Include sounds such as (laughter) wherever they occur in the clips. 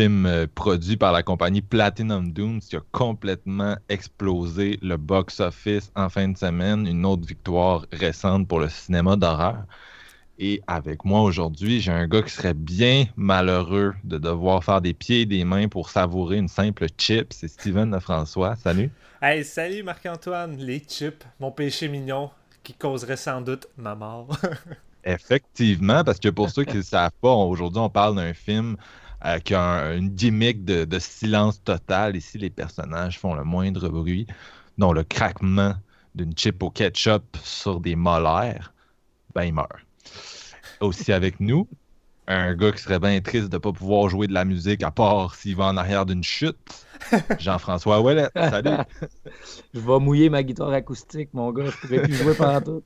Film euh, produit par la compagnie Platinum Dunes qui a complètement explosé le box-office en fin de semaine. Une autre victoire récente pour le cinéma d'horreur. Et avec moi aujourd'hui, j'ai un gars qui serait bien malheureux de devoir faire des pieds et des mains pour savourer une simple chip. C'est Steven Lefrançois. Salut. Hey, salut Marc-Antoine, les chips, mon péché mignon qui causerait sans doute ma mort. (laughs) Effectivement, parce que pour ceux qui ne savent pas, aujourd'hui, on parle d'un film euh, qui a un- une gimmick de, silence total. Ici, les personnages font le moindre bruit, dont le craquement d'une chip au ketchup sur des molaires, ben il meurt. Aussi avec nous, un gars qui serait bien triste de ne pas pouvoir jouer de la musique à part s'il va en arrière d'une chute. Jean-François Ouellet, salut! (laughs) Je vais mouiller ma guitare acoustique, mon gars. Je pourrais plus jouer pendant tout.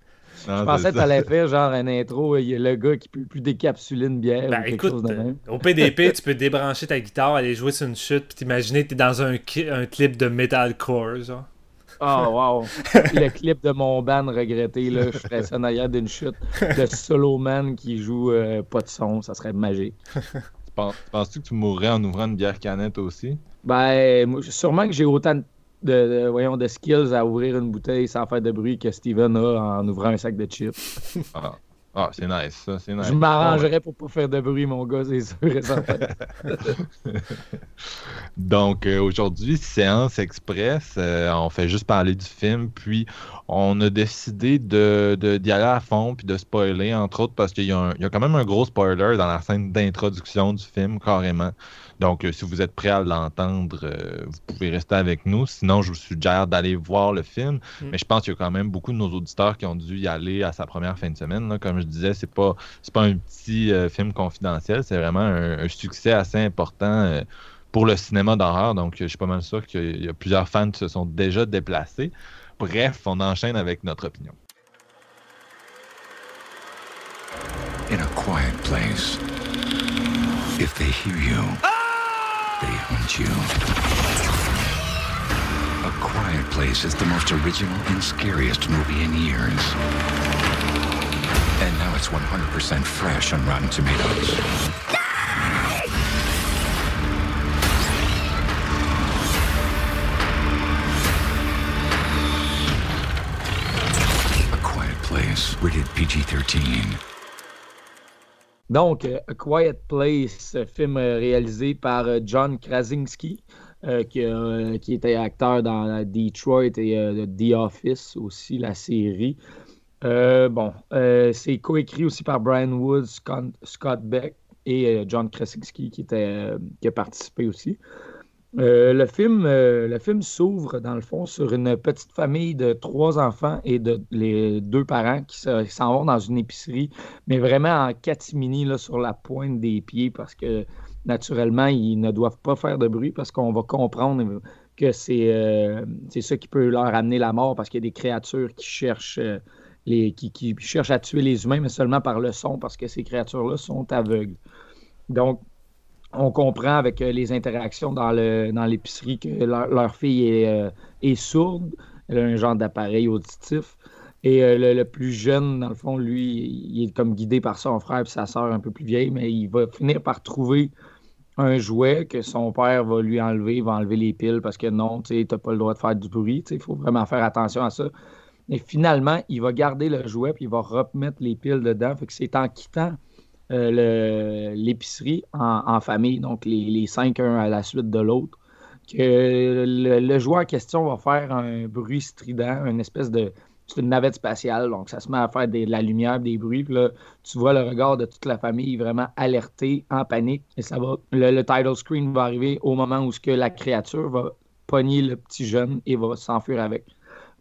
Non, Je pensais c'est que t'allais faire genre un intro. Il y a le gars qui peut plus décapsuler une bière ben ou quelque écoute, chose de même. au PDP, tu peux débrancher ta guitare, aller jouer sur une chute, puis t'imaginer que t'es dans un, clip de metalcore, genre. Oh, wow. (laughs) le clip de mon band regretté, là, je ferais ça en arrière d'une chute de Solo Man qui joue euh, pas de son. Ça serait magique. (laughs) Tu penses- Penses-tu que tu mourrais en ouvrant une bière canette aussi? Ben, sûrement que j'ai autant de, de- voyons, de skills à ouvrir une bouteille sans faire de bruit que Steven a en ouvrant un sac de chips. Ah, Ah, c'est nice, ça, c'est nice. Je m'arrangerais pour pas faire de bruit, mon gars, c'est sûr et certain. (laughs) Donc, euh, aujourd'hui, séance express, euh, on fait juste parler du film, puis on a décidé de, de- d'y aller à fond, puis de spoiler, entre autres, parce qu'il y a, un- il y a quand même un gros spoiler dans la scène d'introduction du film, carrément. Donc, euh, si vous êtes prêt à l'entendre, euh, vous pouvez rester avec nous. Sinon, je vous suggère d'aller voir le film. Mm. Mais je pense qu'il y a quand même beaucoup de nos auditeurs qui ont dû y aller à sa première fin de semaine. là. Comme je disais, c'est pas, c'est pas un petit euh, film confidentiel, c'est vraiment un, un succès assez important. euh, pour le cinéma d'horreur. Donc, je suis pas mal sûr qu'il y a plusieurs fans qui se sont déjà déplacés. Bref, on enchaîne avec notre opinion. in a quiet place. If they hear you, you. A Quiet Place is the most original and scariest movie in years. And now it's 100% fresh on Rotten Tomatoes. A Quiet Place, rated PG-13. Donc, euh, A Quiet Place, euh, film euh, réalisé par John Krasinski, qui, qui était acteur dans Detroit et The Office aussi, la série. Bon, c'est coécrit aussi par Brian Woods, Scott, Beck et John Krasinski qui, était, qui a participé aussi. Euh, le film, euh, film s'ouvre, dans le fond, sur une petite famille de trois enfants et de les deux parents qui se- qui s'en vont dans une épicerie mais vraiment en catimini là, sur la pointe des pieds parce que naturellement, ils ne doivent pas faire de bruit parce qu'on va comprendre que c'est euh, ça qui peut leur amener la mort parce qu'il y a des créatures qui cherchent, euh, les, qui, qui cherchent à tuer les humains, mais seulement par le son parce que ces créatures-là sont aveugles. Donc, on comprend avec euh, les interactions dans le dans l'épicerie que leur, fille est, euh, est sourde. Elle a un genre d'appareil auditif. Et euh, le, plus jeune, dans le fond, lui, il est comme guidé par son frère et sa sœur un peu plus vieille, mais il va finir par trouver un jouet que son père va lui enlever, il va enlever les piles parce que non, tu t'as pas le droit de faire du bruit, il faut vraiment faire attention à ça. Et finalement, il va garder le jouet puis il va remettre les piles dedans. Fait que c'est en quittant euh, l'épicerie en, famille, donc les, cinq un à la suite de l'autre. Que le, joueur en question va faire un bruit strident, une espèce de. C'est une navette spatiale, donc ça se met à faire de la lumière, des bruits. Puis là, tu vois le regard de toute la famille vraiment alerté, en panique. Et ça va. Le, title screen va arriver au moment où ce que la créature va pogner le petit jeune et va s'enfuir avec.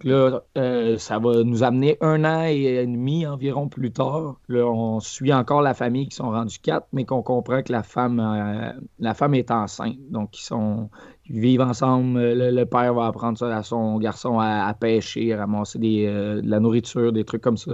Là, euh, ça va nous amener un an et demi environ plus tard. Là, on suit encore la famille qui sont rendus quatre, mais qu'on comprend que la femme, euh, la femme est enceinte. Donc, ils, sont, vivent ensemble. Le, père va apprendre à son garçon à, pêcher, à ramasser des, euh, de la nourriture, des trucs comme ça.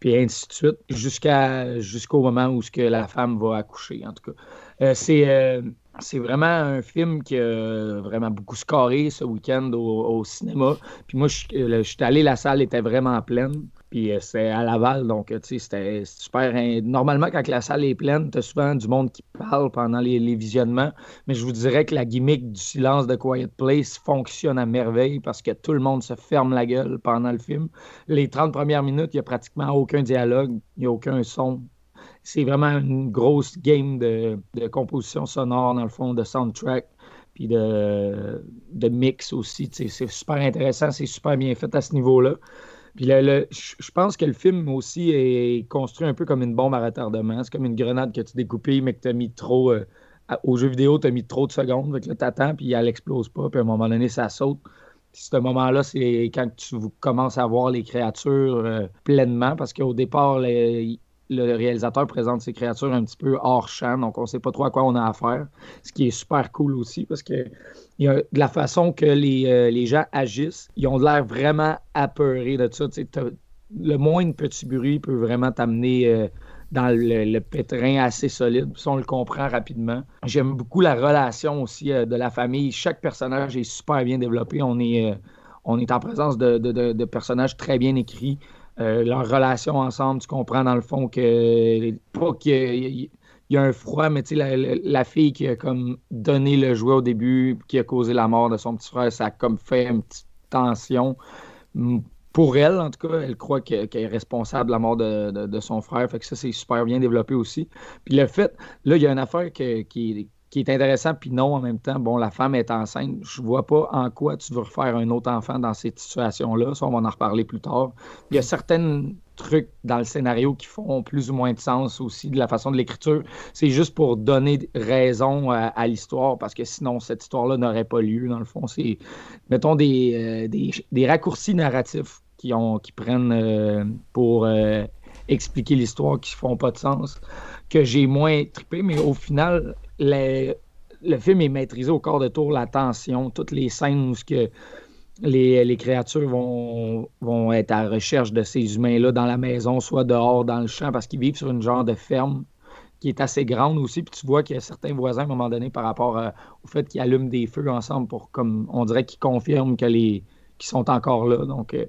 Puis ainsi de suite, jusqu'à, jusqu'au moment où ce que la femme va accoucher, en tout cas. c'est c'est vraiment un film qui a vraiment beaucoup scoré ce week-end au, cinéma. Puis moi, je, suis allé, la salle était vraiment pleine. Puis euh, c'est à Laval, donc tu sais, c'était super. Normalement, quand la salle est pleine, tu as souvent du monde qui parle pendant les, visionnements. Mais je vous dirais que la gimmick du silence de Quiet Place fonctionne à merveille parce que tout le monde se ferme la gueule pendant le film. Les 30 premières minutes, il n'y a pratiquement aucun dialogue, il n'y a aucun son c'est vraiment une grosse game de, composition sonore, dans le fond, de soundtrack, puis de, de mix aussi. C'est super intéressant, c'est super bien fait à ce niveau-là. Puis je pense que le film aussi est construit un peu comme une bombe à retardement. C'est comme une grenade que tu découpes, mais que tu as mis trop. Euh, au jeu vidéo, tu as mis trop de secondes. Donc là, tu attends, puis elle explose pas. Puis à un moment donné, ça saute. Puis ce moment-là, c'est quand tu commences à voir les créatures euh, pleinement. Parce qu'au départ, le réalisateur présente ses créatures un petit peu hors champ, donc on ne sait pas trop à quoi on a affaire, ce qui est super cool aussi parce que de la façon que les, euh, les gens agissent, ils ont l'air vraiment apeurés de ça. Le moindre petit bruit peut vraiment t'amener euh, dans le, pétrin assez solide, ça on le comprend rapidement. J'aime beaucoup la relation aussi euh, de la famille. Chaque personnage est super bien développé. On est, on est en présence de, de personnages très bien écrits. Euh, leur relation ensemble, tu comprends dans le fond que pas qu'il y, a un froid, mais tu sais, la, fille qui a comme donné le jouet au début, qui a causé la mort de son petit frère, ça a comme fait une petite tension. Pour elle, en tout cas, elle croit qu'elle est responsable de la mort de, son frère. Fait que ça, c'est super bien développé aussi. Puis le fait, là, il y a une affaire qui, qui, qui est intéressant, puis non en même temps. Bon, la femme est enceinte. Je vois pas en quoi tu veux refaire un autre enfant dans cette situation-là. Ça, on va en reparler plus tard. Il y a certains trucs dans le scénario qui font plus ou moins de sens aussi de la façon de l'écriture. C'est juste pour donner raison à, l'histoire, parce que sinon, cette histoire-là n'aurait pas lieu, dans le fond. C'est, mettons, des, euh, des, raccourcis narratifs qui, ont, qui prennent euh, pour euh, expliquer l'histoire qui font pas de sens, que j'ai moins trippé, mais au final, le film est maîtrisé au corps de tour, la tension, toutes les scènes où que les, créatures vont, être à la recherche de ces humains-là dans la maison, soit dehors, dans le champ, parce qu'ils vivent sur une genre de ferme qui est assez grande aussi. Puis tu vois qu'il y a certains voisins, à un moment donné, par rapport au fait qu'ils allument des feux ensemble pour, comme on dirait qu'ils confirment qu'ils sont encore là. Donc, euh,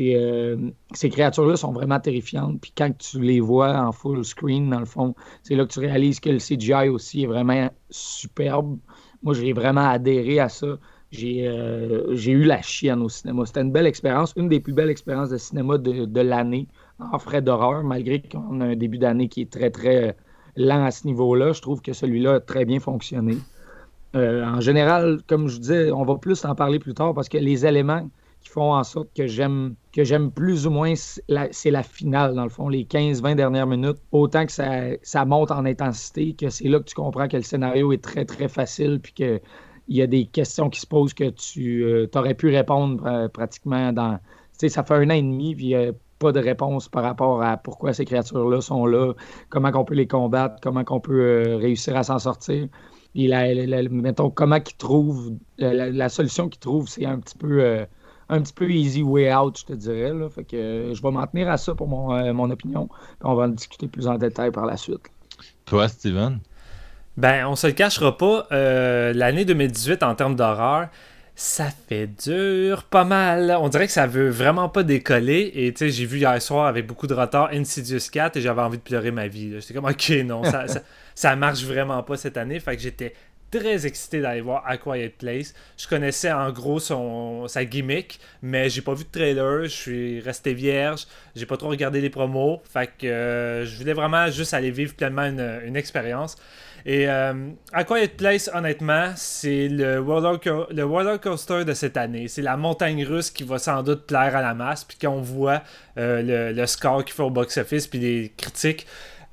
euh, ces créatures-là sont vraiment terrifiantes. Puis quand tu les vois en full screen, dans le fond, c'est là que tu réalises que le CGI aussi est vraiment superbe. Moi, j'ai vraiment adhéré à ça. J'ai euh, eu la chienne au cinéma. C'était une belle expérience, une des plus belles expériences de cinéma de, l'année en frais d'horreur, malgré qu'on a un début d'année qui est très, très lent à ce niveau-là. Je trouve que celui-là a très bien fonctionné. Euh, en général, comme je disais, on va plus en parler plus tard parce que les éléments qui font en sorte que j'aime que j'aime plus ou moins, c'est la finale, dans le fond, les 15-20 dernières minutes. Autant que ça, ça monte en intensité, que c'est là que tu comprends que le scénario est très, très facile, puis qu'il y a des questions qui se posent que tu euh, aurais pu répondre euh, pratiquement dans. Tu sais, ça fait un an et demi, puis a pas de réponse par rapport à pourquoi ces créatures-là sont là, comment on peut les combattre, comment on peut euh, réussir à s'en sortir. Et mettons, comment qu'ils trouvent, la, solution qu'ils trouvent, c'est un petit peu un petit peu easy way out, je te dirais. Là. Fait que je vais m'en tenir à ça pour mon, euh, mon opinion. on va en discuter plus en détail par la suite. Toi, Steven? Ben, on se le cachera pas. Euh, l'année 2018, en termes d'horreur, ça fait dur pas mal. On dirait que ça veut vraiment pas décoller. Et tu sais, j'ai vu hier soir avec beaucoup de retard Insidious 4 et j'avais envie de pleurer ma vie. J'étais comme, ok, non, ça, (laughs) ça, ça, marche vraiment pas cette année. Fait que j'étais très excité d'aller voir A Quiet Place. Je connaissais en gros son, sa gimmick, mais j'ai pas vu de trailer. Je suis resté vierge. J'ai pas trop regardé les promos. Fait que euh, je voulais vraiment juste aller vivre pleinement une, une expérience. Et euh, A Quiet Place, honnêtement, c'est le roller, le coaster de cette année. C'est la montagne russe qui va sans doute plaire à la masse. Puis quand on voit euh, le, le, score qu'il fait au box-office, puis les critiques,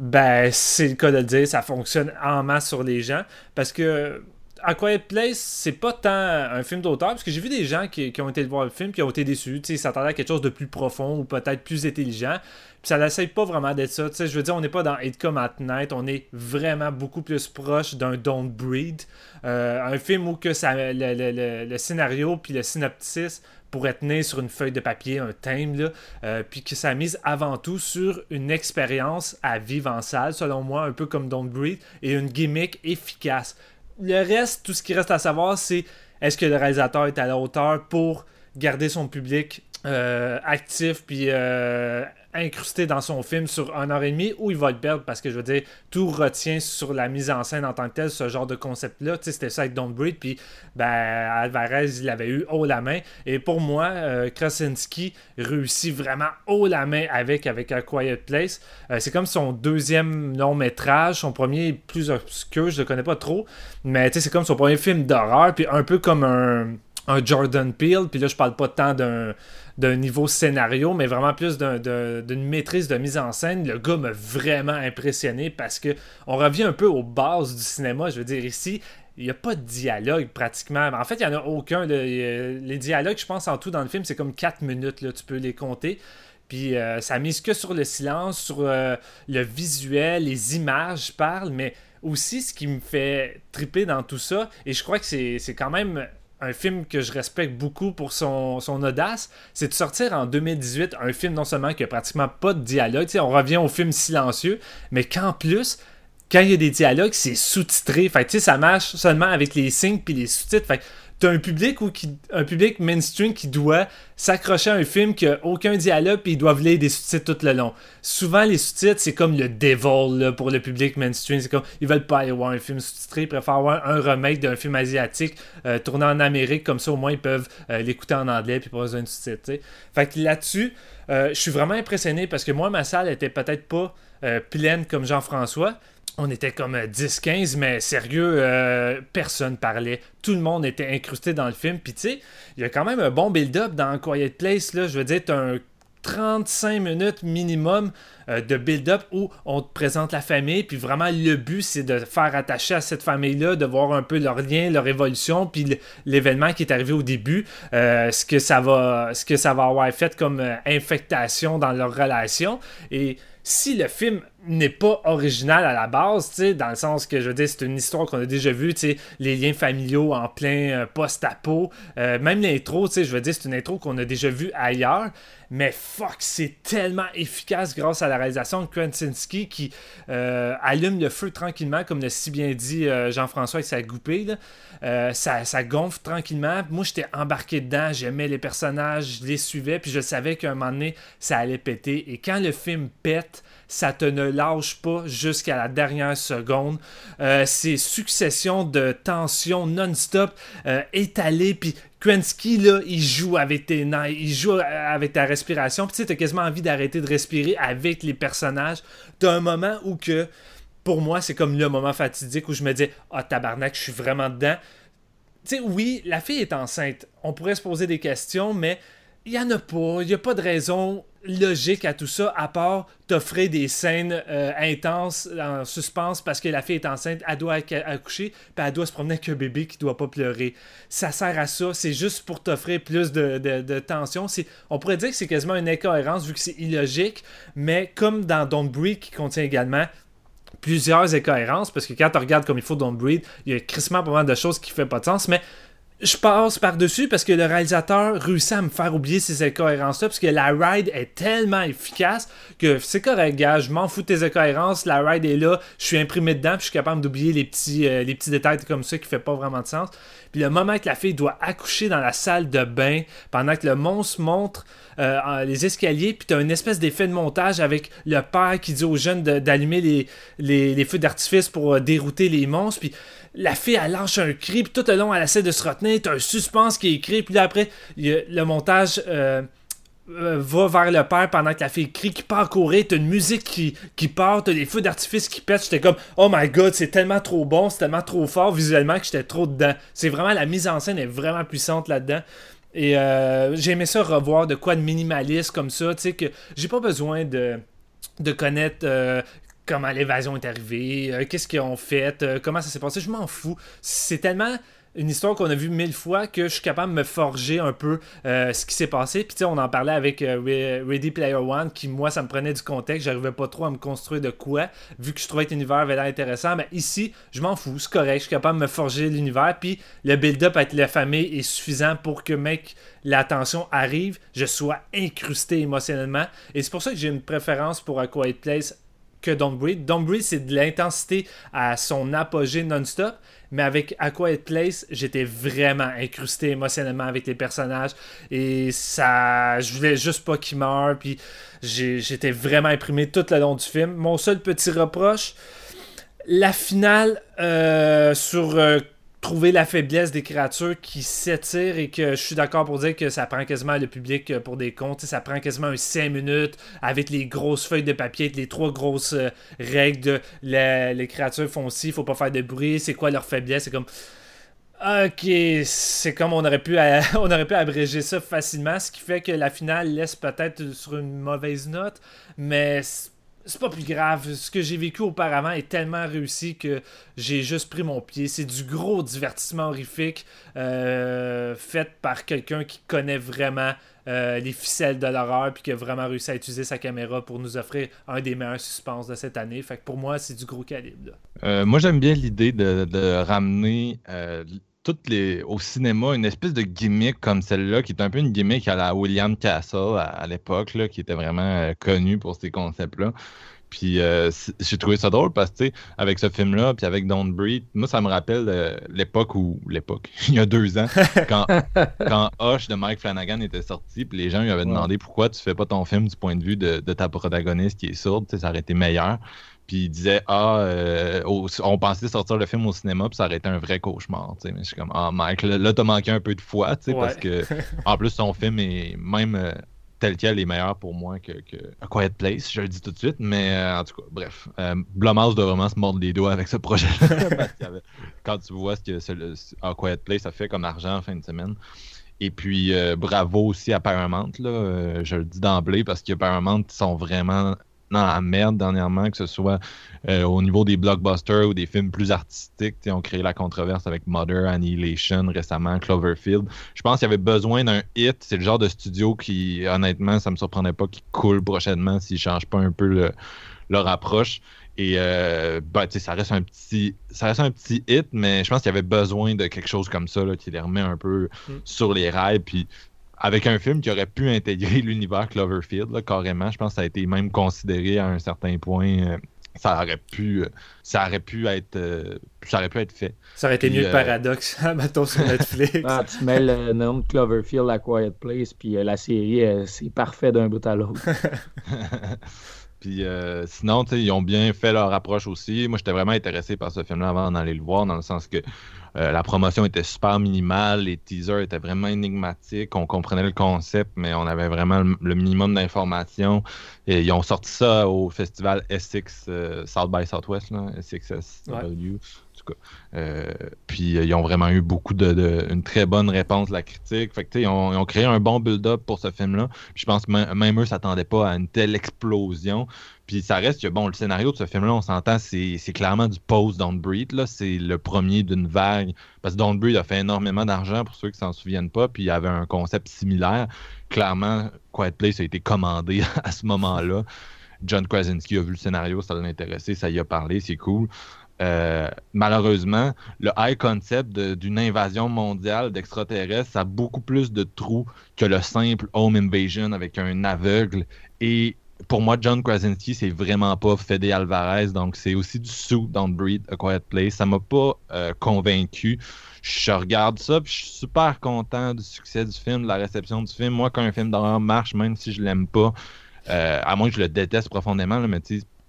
ben c'est le cas de le dire, ça fonctionne en masse sur les gens. Parce que A Quiet Place, c'est pas tant un film d'auteur, parce que j'ai vu des gens qui, ont été voir le film qui ont été déçus. Ils s'attendaient à quelque chose de plus profond ou peut-être plus intelligent. Puis ça n'essaye pas vraiment d'être ça. je veux dire, on n'est pas dans It Come at Night, on est vraiment beaucoup plus proche d'un Don't Breed. Euh, un film où que le scénario puis le synopsis pourrait tenir sur une feuille de papier, un thème, là, euh, puis que ça mise avant tout sur une expérience à vivre en salle, selon moi, un peu comme Don't Breathe, et une gimmick efficace. Le reste, tout ce qui reste à savoir, c'est est-ce que le réalisateur est à la hauteur pour garder son public euh, actif puis euh, incrusté dans son film sur un heure et demie ou il va le perdre parce que je veux dire tout retient sur la mise en scène en tant que tel ce genre de concept là tu sais c'était ça avec Don't Breathe puis ben Alvarez il avait eu haut la main. Et pour moi euh, Krasinski réussit vraiment haut la main avec avec A Quiet Place. Euh, c'est comme son deuxième long métrage. Son premier plus obscur je le connais pas trop. Mais tu sais c'est comme son premier film d'horreur puis un peu comme un un Jordan Peele, puis là je parle pas tant d'un d'un niveau scénario, mais vraiment plus d'une maîtrise de mise en scène. Le gars m'a vraiment impressionné parce que on revient un peu aux bases du cinéma. Je veux dire, ici, il n'y a pas de dialogue pratiquement. En fait, il n'y en a aucun. Les dialogues, je pense, en tout dans le film, c'est comme 4 minutes. Là, tu peux les compter. Puis euh, ça mise que sur le silence, sur euh, le visuel, les images, je parle, mais aussi ce qui me fait triper dans tout ça, et je crois que c'est quand même un film que je respecte beaucoup pour son, audace, c'est de sortir en 2018 un film non seulement qui a pratiquement pas de dialogue, on revient au film silencieux, mais qu'en plus, quand il y a des dialogues, c'est sous-titré. Fait ça marche seulement avec les signes puis les sous-titres. T'as un public ou qui, un public mainstream qui doit s'accrocher à un film qui a aucun dialogue puis ils doivent lire des sous-titres tout le long. Souvent les sous-titres c'est comme le devil pour le public mainstream, c'est comme ils veulent pas aller voir un film sous-titré, ils préfèrent voir un remake d'un film asiatique euh, tourné en Amérique comme ça au moins ils peuvent euh, l'écouter en anglais puis pas besoin de sous-titres. Fait que là-dessus, euh, je suis vraiment impressionné parce que moi ma salle était peut-être pas pleine comme Jean-François, on était comme 10-15, mais sérieux, euh, personne parlait. Tout le monde était incrusté dans le film. Puis tu sais, il y a quand même un bon build-up dans Quiet Place. Là. Je veux dire, un 35 minutes minimum euh, de build-up où on te présente la famille. Puis vraiment, le but, c'est de faire attacher à cette famille-là, de voir un peu leur lien, leur évolution, puis l'événement qui est arrivé au début, euh, ce, que ça va, ce que ça va avoir fait comme infectation dans leur relation. Et si le film n'est pas original à la base, dans le sens que je veux dire, c'est une histoire qu'on a déjà vue, les liens familiaux en plein euh, post-apo, euh, même l'intro, je veux dire, c'est une intro qu'on a déjà vue ailleurs, mais fuck, c'est tellement efficace grâce à la réalisation de Krasinski qui euh, allume le feu tranquillement, comme l'a si bien dit Jean-François avec sa goupée, ça, ça, gonfle tranquillement. Moi, j'étais embarqué dedans, j'aimais les personnages, je les suivais, puis je savais qu'à un moment donné, ça allait péter. Et quand le film pète, ça te lâche pas jusqu'à la dernière seconde. Euh, c'est succession de tensions non-stop euh, étalées, puis Krensky, là, il joue avec tes nerfs, il joue avec ta respiration, puis tu sais, t'as quasiment envie d'arrêter de respirer avec les personnages. T'as un moment où que, pour moi, c'est comme le moment fatidique où je me dis, ah, tabarnak, je suis vraiment dedans. Tu sais, oui, la fille est enceinte. On pourrait se poser des questions, mais il n'y en a pas. Il n'y a pas de raison logique à tout ça, à part t'offrir des scènes euh, intenses en suspense parce que la fille est enceinte, elle doit accoucher, puis elle doit se promener avec un bébé qui doit pas pleurer. Ça sert à ça, c'est juste pour t'offrir plus de, de, tension. On pourrait dire que c'est quasiment une incohérence vu que c'est illogique, mais comme dans Don't Breathe qui contient également plusieurs incohérences, parce que quand tu regardes comme il faut Don't Breathe, il y a crissement pas mal de choses qui ne font pas de sens, mais je passe par-dessus parce que le réalisateur réussit à me faire oublier ces incohérences-là, parce que la ride est tellement efficace que c'est correct, gars, je m'en fous de tes incohérences, la ride est là, je suis imprimé dedans, puis je suis capable d'oublier les petits, euh, les petits détails comme ça qui fait pas vraiment de sens. Puis le moment que la fille doit accoucher dans la salle de bain, pendant que le monstre montre euh, les escaliers, puis t'as une espèce d'effet de montage avec le père qui dit aux jeunes d'allumer les, feux d'artifice pour euh, dérouter les monstres, puis la fille, elle lâche un cri, puis tout le long, elle essaie de se retenir. T'as un suspense qui est écrit, puis là, après, le montage euh, euh, va vers le père pendant que la fille crie, qui part courir. T'as une musique qui, qui part, t'as des feux d'artifice qui pètent. J'étais comme, oh my god, c'est tellement trop bon, c'est tellement trop fort visuellement que j'étais trop dedans. C'est vraiment, la mise en scène est vraiment puissante là-dedans. Et euh, j'ai aimé ça revoir de quoi de minimaliste comme ça, tu sais, que j'ai pas besoin de de connaître comment l'évasion est arrivée, euh, qu'est-ce qu'ils ont fait, euh, comment ça s'est passé. Je m'en fous. C'est tellement une histoire qu'on a vue mille fois que je suis capable de me forger un peu euh, ce qui s'est passé. Puis tu sais, on en parlait avec Ready Player One, qui moi, ça me prenait du contexte. J'arrivais pas trop à me construire de quoi, vu que je trouvais que l'univers l'air intéressant. Mais ici, je m'en fous, c'est correct. Je suis capable de me forger l'univers. Puis le build-up avec la famille est suffisant pour que, mec, l'attention arrive, je sois incrusté émotionnellement. Et c'est pour ça que j'ai une préférence pour A Quiet Place que Don't Breathe. Don't c'est de l'intensité à son apogée non-stop. Mais avec A Quiet Place, j'étais vraiment incrusté émotionnellement avec les personnages. Et ça. Je voulais juste pas qu'ils meurent. Puis j'étais vraiment imprimé tout le long du film. Mon seul petit reproche. La finale euh, sur euh, trouver la faiblesse des créatures qui s'étirent et que je suis d'accord pour dire que ça prend quasiment le public euh, pour des comptes. Ça prend quasiment un 5 minutes avec les grosses feuilles de papier, les trois grosses euh, règles de les créatures font ci, faut pas faire de bruit, c'est quoi leur faiblesse? C'est comme. Ok, c'est comme on aurait pu (laughs) on aurait pu abréger ça facilement, ce qui fait que la finale laisse peut-être sur une mauvaise note, mais c'est pas plus grave. Ce que j'ai vécu auparavant est tellement réussi que j'ai juste pris mon pied. C'est du gros divertissement horrifique euh, fait par quelqu'un qui connaît vraiment euh, les ficelles de l'horreur puis qui a vraiment réussi à utiliser sa caméra pour nous offrir un des meilleurs suspens de cette année. Fait que pour moi, c'est du gros calibre. Euh, moi, j'aime bien l'idée de, ramener toutes les, au cinéma une espèce de gimmick comme celle-là, qui est un peu une gimmick à la William Castle à, l'époque, qui était vraiment euh, connu pour ces concepts-là. Puis euh, j'ai trouvé ça drôle parce que, avec ce film-là, puis avec Don't Breathe, moi, ça me rappelle euh, l'époque où, l'époque, (laughs) il y a deux ans, (laughs) quand, quand Hush de Mike Flanagan était sorti, puis les gens lui avaient demandé pourquoi tu fais pas ton film du point de vue de, ta protagoniste qui est sourde, ça aurait été meilleur. Puis il disait Ah, euh, on pensait sortir le film au cinéma, puis ça aurait été un vrai cauchemar. Mais je suis comme Ah, Mike, là, t'as manqué un peu de foi, parce que (laughs) en plus, son film est même euh, tel quel est meilleur pour moi que, A Quiet Place, je le dis tout de suite. Mais euh, en tout cas, bref, Blumhouse doit vraiment se mordre les doigts avec ce projet (laughs) Quand tu vois ce que A Quiet Place a fait comme argent en fin de semaine. Et puis, bravo aussi à Paramount, là, je le dis d'emblée, parce que Paramount sont vraiment la merde dernièrement, que ce soit euh, au niveau des blockbusters ou des films plus artistiques. Ont créé la controverse avec Mother, Annihilation récemment, Cloverfield. Je pense qu'il y avait besoin d'un hit. C'est le genre de studio qui, honnêtement, ça me surprendrait pas qu'il coule prochainement s'ils ne changent pas un peu leur approche. Et euh, ben, ça reste un petit ça reste un petit hit, mais je pense qu'il y avait besoin de quelque chose comme ça là, qui les remet un peu mm. sur les rails. Puis avec un film qui aurait pu intégrer (laughs) l'univers Cloverfield, carrément. Je pense que ça a été même considéré à un certain point. Euh, ça aurait pu euh, ça aurait pu être euh, ça aurait pu être fait. Ça aurait été mieux que Paradox, (laughs) mettons sur Netflix. Ah, tu mets le nom de Cloverfield à Quiet Place, puis la série, c'est parfait d'un bout à l'autre. (laughs) Puis sinon, ils ont bien fait leur approche aussi. Moi, j'étais vraiment intéressé par ce film-là avant d'aller le voir, dans le sens que euh, la promotion était super minimale, les teasers étaient vraiment énigmatiques, on comprenait le concept, mais on avait vraiment le, minimum d'informations. Et ils ont sorti ça au festival SX euh, South by Southwest, là, SXSW. Euh, puis ils ont vraiment eu beaucoup de, une très bonne réponse de la critique. Fait que, ils, ont, ils ont créé un bon build-up pour ce film-là. Je pense que même eux s'attendaient pas à une telle explosion. Puis ça reste que, bon, le scénario de ce film-là, on s'entend, c'est clairement du post Don't Breathe. C'est le premier d'une vague. Parce que Don't Breathe a fait énormément d'argent, pour ceux qui s'en souviennent pas. Puis il y avait un concept similaire. Clairement, Quiet Place a été commandé (laughs) à ce moment-là. John Krasinski a vu le scénario, ça l'a intéressé, ça y a parlé, c'est cool. Euh, malheureusement, le high concept d'une invasion mondiale d'extraterrestres, a beaucoup plus de trous que le simple home invasion avec un aveugle. Et pour moi, John Krasinski, c'est vraiment pas Fede Alvarez, donc c'est aussi du sous dans Breed, A Quiet Place. Ça m'a pas euh, convaincu. Je regarde ça, puis je suis super content du succès du film, de la réception du film. Moi, quand un film d'horreur marche, même si je l'aime pas, euh, à moins que je le déteste profondément, là, mais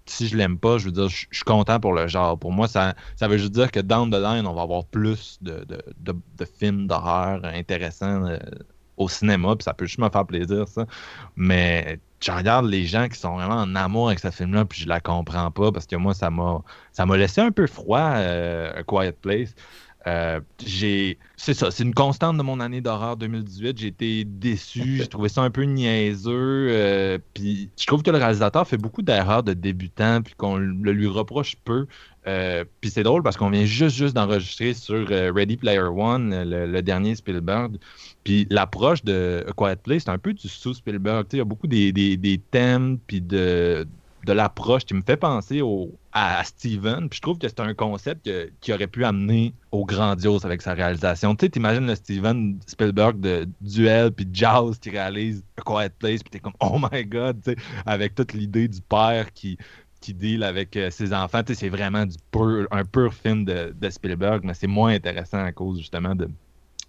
si je l'aime pas, je veux dire, je, suis content pour le genre. Pour moi, ça, ça veut juste dire que down the line, on va avoir plus de, films d'horreur intéressants euh, au cinéma, puis ça peut juste me faire plaisir, ça. Mais je regarde les gens qui sont vraiment en amour avec ce film-là, puis je la comprends pas, parce que moi, ça m'a ça m'a laissé un peu froid, euh, A Quiet Place. Euh, j'ai, c'est ça, c'est une constante de mon année d'horreur 2018. J'ai été déçu, (laughs) j'ai trouvé ça un peu niaiseux. Euh, puis je trouve que le réalisateur fait beaucoup d'erreurs de débutant, puis qu'on le lui reproche peu. Euh, puis c'est drôle parce qu'on vient juste, juste d'enregistrer sur Ready Player One, le, dernier Spielberg. Puis l'approche de A Quiet Place, c'est un peu du sous-Spielberg. Il y a beaucoup des, des, des thèmes, puis de de l'approche qui me fait penser au, à Steven. Puis je trouve que c'est un concept qui aurait pu amener au grandiose avec sa réalisation. Tu sais, t'imagines le Steven Spielberg de Duel puis Jaws qui réalise A Quiet Place, puis t'es comme oh my god, tu sais, avec toute l'idée du père qui qui deal avec euh, ses enfants. Tu sais, c'est vraiment du pur, un pur film de, de Spielberg, mais c'est moins intéressant à cause justement de,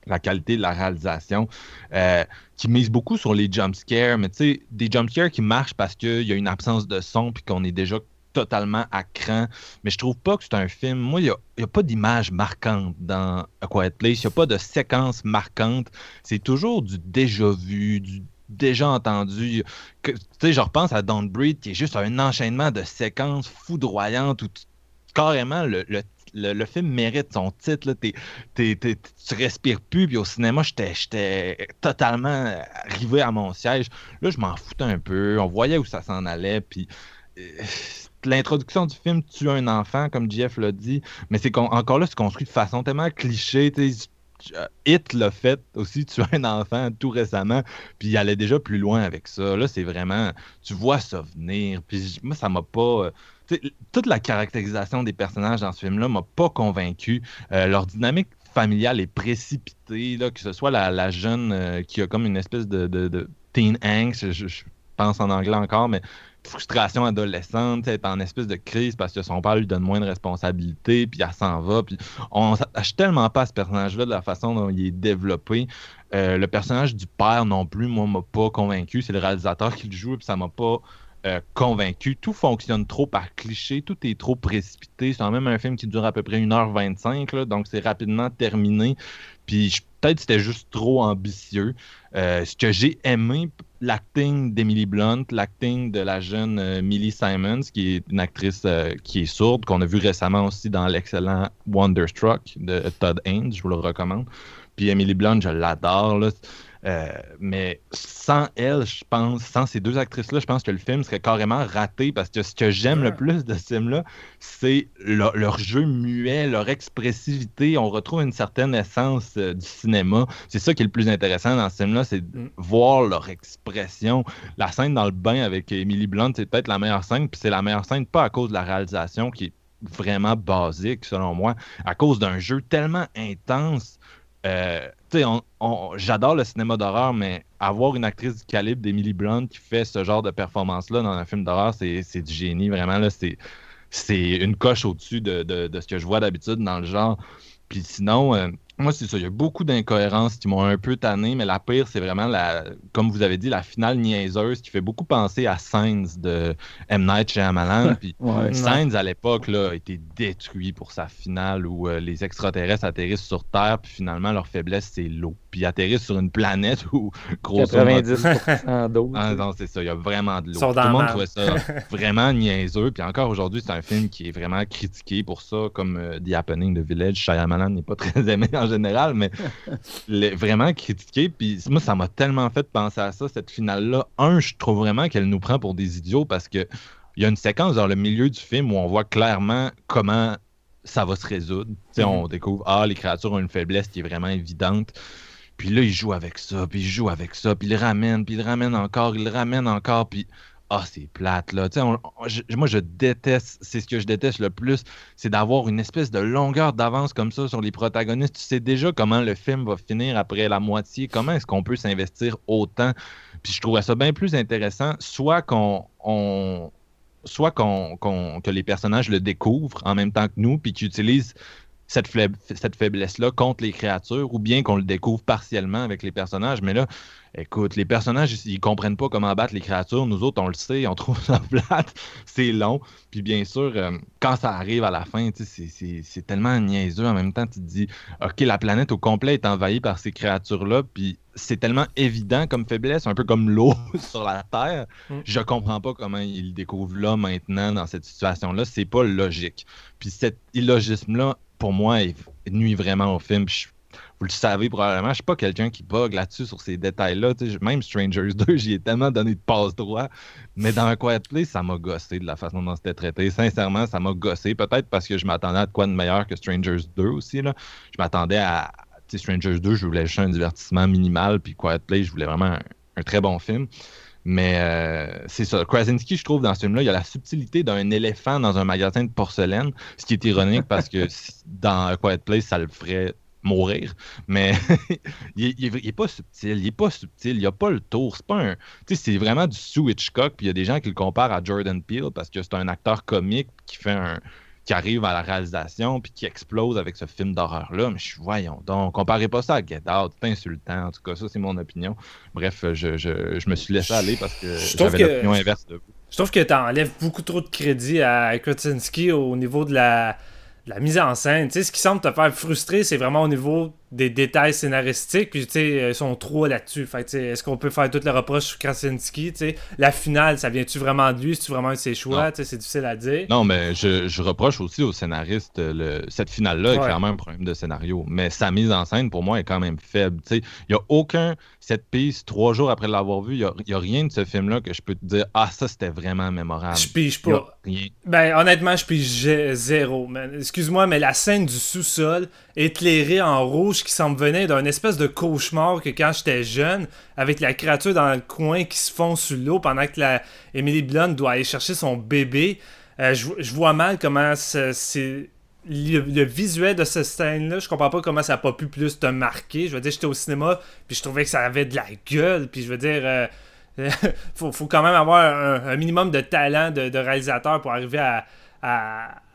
la qualité de la réalisation, euh, qui mise beaucoup sur les jumpscares, mais tu sais, des jumpscares qui marchent parce qu'il y a une absence de son puis qu'on est déjà totalement à cran. Mais je trouve pas que c'est un film. Moi, il n'y a, pas d'image marquante dans A Quiet Place. Il n'y a pas de séquence marquante. C'est toujours du déjà vu, du déjà entendu. Tu sais, je repense à Don't Breathe, qui est juste un enchaînement de séquences foudroyantes où carrément le, le le, film mérite son titre. Là, tu respires plus. Puis au cinéma, j'étais totalement arrivé à mon siège. Là, je m'en foutais un peu. On voyait où ça s'en allait. Puis. Euh, l'introduction du film tue un enfant, comme Jeff l'a dit, mais c'est encore là, c'est construit de façon tellement cliché. Hit l'a fait aussi, tuer un enfant tout récemment, puis il allait déjà plus loin avec ça. Là, c'est vraiment, tu vois ça venir, puis moi, ça m'a pas, toute la caractérisation des personnages dans ce film-là m'a pas convaincu. Euh, leur dynamique familiale est précipitée, là, que ce soit la, jeune euh, qui a comme une espèce de, teen angst, je, pense en anglais encore, mais frustration adolescente, elle est en espèce de crise parce que son père lui donne moins de responsabilités, puis elle s'en va. Puis on s'attache tellement pas à ce personnage-là de la façon dont il est développé. Euh, le personnage du père non plus, moi, m'a pas convaincu. C'est le réalisateur qui le joue, puis ça m'a pas euh, convaincu. Tout fonctionne trop par cliché, tout est trop précipité. C'est quand même un film qui dure à peu près 1h25, donc c'est rapidement terminé. Puis peut-être c'était juste trop ambitieux. Euh, ce que j'ai aimé, l'acting d'Emily Blunt, l'acting de la jeune euh, Millie Simons, qui est une actrice qui est sourde, qu'on a vu récemment aussi dans l'excellent Wonderstruck de Todd Haynes, je vous le recommande. Puis Emily Blunt, je l'adore. Euh, mais sans elle, je pense, sans ces deux actrices-là, je pense que le film serait carrément raté parce que ce que j'aime le plus de ce film-là, c'est leur, jeu muet, leur expressivité. On retrouve une certaine essence euh, du cinéma. C'est ça qui est le plus intéressant dans ce film-là, c'est mm. voir leur expression. La scène dans le bain avec Emily Blunt, c'est peut-être la meilleure scène, puis c'est la meilleure scène pas à cause de la réalisation qui est vraiment basique selon moi, à cause d'un jeu tellement intense euh, j'adore le cinéma d'horreur, mais avoir une actrice du calibre d'Emily Blunt qui fait ce genre de performance-là dans un film d'horreur, c'est du génie, vraiment. C'est une coche au-dessus de, ce que je vois d'habitude dans le genre. Puis sinon, euh, moi, c'est ça. Il y a beaucoup d'incohérences qui m'ont un peu tanné, mais la pire, c'est vraiment, la, comme vous avez dit, la finale niaiseuse qui fait beaucoup penser à Signs de M. Night Shyamalan. (laughs) Puis Signs, à l'époque, a été détruit pour sa finale où euh, les extraterrestres atterrissent sur Terre, puis finalement, leur faiblesse, c'est l'eau. Puis ils atterrissent sur une planète où, grosso 90% d'eau. Ah, non, c'est ça. Il y a vraiment de l'eau. Tout le monde trouvait ça (laughs) vraiment niaiseux. Puis encore aujourd'hui, c'est un film qui est vraiment critiqué pour ça, comme euh, The Happening de Village. Shyamalan n'est pas (laughs) très aimé en général, mais vraiment critiqué. Puis moi, ça m'a tellement fait penser à ça, cette finale-là. Un, je trouve vraiment qu'elle nous prend pour des idiots parce que il y a une séquence dans le milieu du film où on voit clairement comment ça va se résoudre. Mm-hmm. On découvre, ah, les créatures ont une faiblesse qui est vraiment évidente. Puis là, il joue avec ça, puis il joue avec ça, puis il ramène, puis il ramène encore, il ramène encore, puis ah, c'est plate, là. moi, je déteste, c'est ce que je déteste le plus, c'est d'avoir une espèce de longueur d'avance comme ça sur les protagonistes. Tu sais déjà comment le film va finir après la moitié, comment est-ce qu'on peut s'investir autant. Puis je trouvais ça bien plus intéressant, soit qu'on. soit qu'on, que les personnages le découvrent en même temps que nous, puis qu'ils utilisent cette, cette faiblesse-là contre les créatures, ou bien qu'on le découvre partiellement avec les personnages. Mais là, écoute, les personnages, ils comprennent pas comment battre les créatures. Nous autres, on le sait, on (laughs) trouve ça plate, c'est long. Puis bien sûr, euh, quand ça arrive à la fin, c'est tellement niaiseux. En même temps, tu te dis, OK, la planète au complet est envahie par ces créatures-là, puis c'est tellement évident comme faiblesse, un peu comme l'eau (laughs) sur la Terre. Mm. Je comprends pas comment ils découvrent là maintenant dans cette situation-là. C'est pas logique. Puis cet illogisme-là pour moi, il nuit vraiment au film. vous le savez probablement, je suis pas quelqu'un qui bug là-dessus sur ces détails-là. Même Strangers (laughs) 2, j'y ai tellement donné de passe-droit. Mais dans Quiet Place, ça m'a gossé de la façon dont c'était traité. Sincèrement, ça m'a gossé. Peut-être parce que je m'attendais à de quoi de meilleur que Strangers 2 aussi. Là. Je m'attendais à. Strangers 2, je voulais juste un divertissement minimal. Puis Quiet Place, je voulais vraiment un très bon film. Mais euh, c'est ça. Krasinski, je trouve, dans ce film-là, il y a la subtilité d'un éléphant dans un magasin de porcelaine, ce qui est ironique parce que (laughs) dans Quiet Place, ça le ferait mourir. Mais (laughs) il, est, pas subtil. Il est pas subtil. Il a pas le tour. C'est pas un. Tu sais, c'est vraiment du Sue Hitchcock. Puis il y a des gens qui le comparent à Jordan Peele parce que c'est un acteur comique qui fait un qui arrive à la réalisation puis qui explose avec ce film d'horreur-là. Mais je voyons donc, comparez pas ça à Get Out, c'est insultant. En tout cas, ça, c'est mon opinion. Bref, je, je, je, me suis laissé aller parce que j'avais l'opinion inverse de vous. Je trouve que tu enlèves beaucoup trop de crédit à Krasinski au niveau de la, la mise en scène. Tu sais, ce qui semble te faire frustrer, c'est vraiment au niveau des détails scénaristiques, puis tu sais, ils sont trop là-dessus. Fait est-ce qu'on peut faire tout le reproche sur Krasinski, la finale, ça vient-tu vraiment de lui, c'est-tu vraiment de ses choix, c'est difficile à dire. Non, mais je, reproche aussi au scénariste, le, cette finale-là est clairement un problème de scénario, mais sa mise en scène, pour moi, est quand même faible, il n'y a aucun, cette piste, trois jours après l'avoir vu, il n'y a, rien de ce film-là que je peux te dire, ah, ça, c'était vraiment mémorable. Je pige pas. Ben, honnêtement, je pige zéro, Excuse-moi, mais la scène du sous-sol, éclairée en rouge, qui semble venir d'un espèce de cauchemar que quand j'étais jeune, avec la créature dans le coin qui se fond sous l'eau pendant que la Emily Blunt doit aller chercher son bébé. Euh, je, vois mal comment c'est. Le, visuel de cette scène-là, je comprends pas comment ça a pas pu plus te marquer. Je veux dire, j'étais au cinéma, puis je trouvais que ça avait de la gueule, puis je veux dire. Euh, (laughs) faut, quand même avoir un, minimum de talent de réalisateur pour arriver à,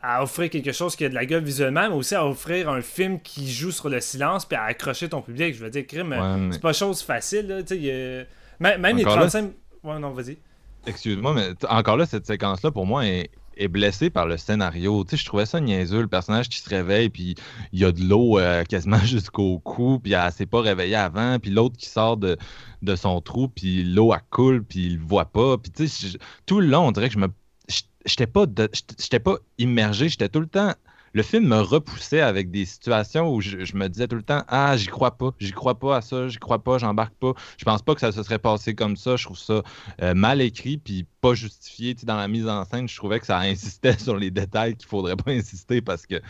offrir quelque chose qui a de la gueule visuellement, mais aussi à offrir un film qui joue sur le silence puis à accrocher ton public. Je veux dire, crime, c'est pas chose facile. Là, Même, les 35. Ouais, non, vas-y. Excuse-moi, mais encore là, cette séquence-là, pour moi, est, est blessée par le scénario. Tu sais, je trouvais ça niaiseux, le personnage qui se réveille, puis il y a de l'eau euh, quasiment (laughs) jusqu'au cou, puis elle s'est pas réveillée avant, puis l'autre qui sort de, de son trou, puis l'eau, elle coule, puis il le voit pas. Puis tu sais, tout le long, on dirait que je me j'étais pas, j'étais pas immergé, j'étais tout le temps. Le film me repoussait avec des situations où je, me disais tout le temps Ah, j'y crois pas, j'y crois pas à ça, j'y crois pas, j'embarque pas. Je pense pas que ça se serait passé comme ça. Je trouve ça euh, mal écrit puis pas justifié. dans la mise en scène, je trouvais que ça insistait (laughs) sur les détails qu'il faudrait pas insister parce que.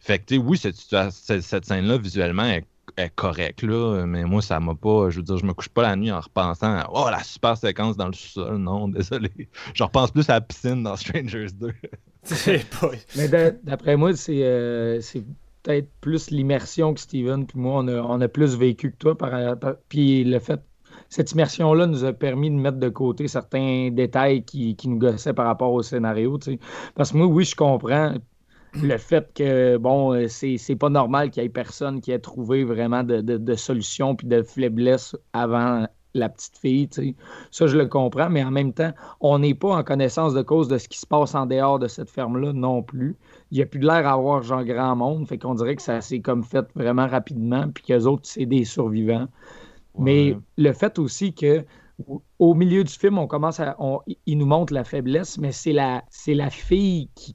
Fait que, oui, cette, cette scène-là, visuellement, est est correct, là, mais moi, ça m'a pas. Je veux dire, je me couche pas la nuit en repensant à Oh, la super séquence dans le sous-sol. Non, (laughs) désolé. Je repense plus à la piscine dans Strangers 2. (laughs) mais d'après moi, euh, c'est peut-être plus l'immersion que Steven. Puis moi, on a, plus vécu que toi. Par, puis le fait. Cette immersion-là nous a permis de mettre de côté certains détails qui, qui nous gossaient par rapport au scénario. Parce que moi, oui, je comprends le fait que, bon, euh, c'est pas normal qu'il y ait personne qui ait trouvé vraiment de, de, solution puis de faiblesse avant la petite fille, tu sais. Ça, je le comprends, mais en même temps, on n'est pas en connaissance de cause de ce qui se passe en dehors de cette ferme-là non plus. Il n'y a plus de l'air à avoir genre grand monde, fait qu'on dirait que ça s'est comme fait vraiment rapidement, puis qu'eux autres, c'est des survivants. Mais le fait aussi que au milieu du film, on commence à. il nous montre la faiblesse, mais c'est la, c'est la fille qui,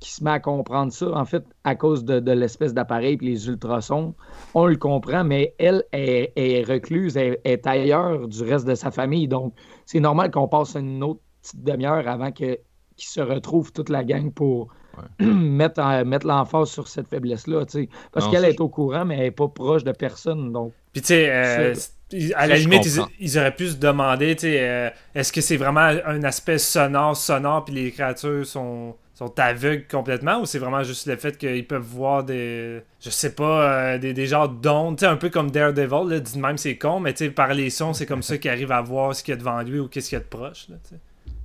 qui se met à comprendre ça, en fait, à cause de, l'espèce d'appareil et les ultrasons. On le comprend, mais elle est, recluse, elle est ailleurs du reste de sa famille. Donc, c'est normal qu'on passe une autre petite demi-heure avant que, qu'ils se retrouvent toute la gang pour (clears throat) mettre, mettre l'emphase sur cette faiblesse-là. Parce qu'elle est au courant, mais elle n'est pas proche de personne. Donc. Puis tu sais, euh, à la limite, ils, auraient pu se demander, tu sais, euh, est-ce que c'est vraiment un aspect sonore, sonore, puis les créatures sont sont aveugles complètement ou c'est vraiment juste le fait qu'ils peuvent voir des je sais pas euh, des, des genres d'ondes tu sais un peu comme Daredevil là, dit même c'est con mais tu sais par les sons c'est comme ça qu'il arrive à voir ce qu'il y a devant lui ou qu'est-ce qu'il y a de proche là,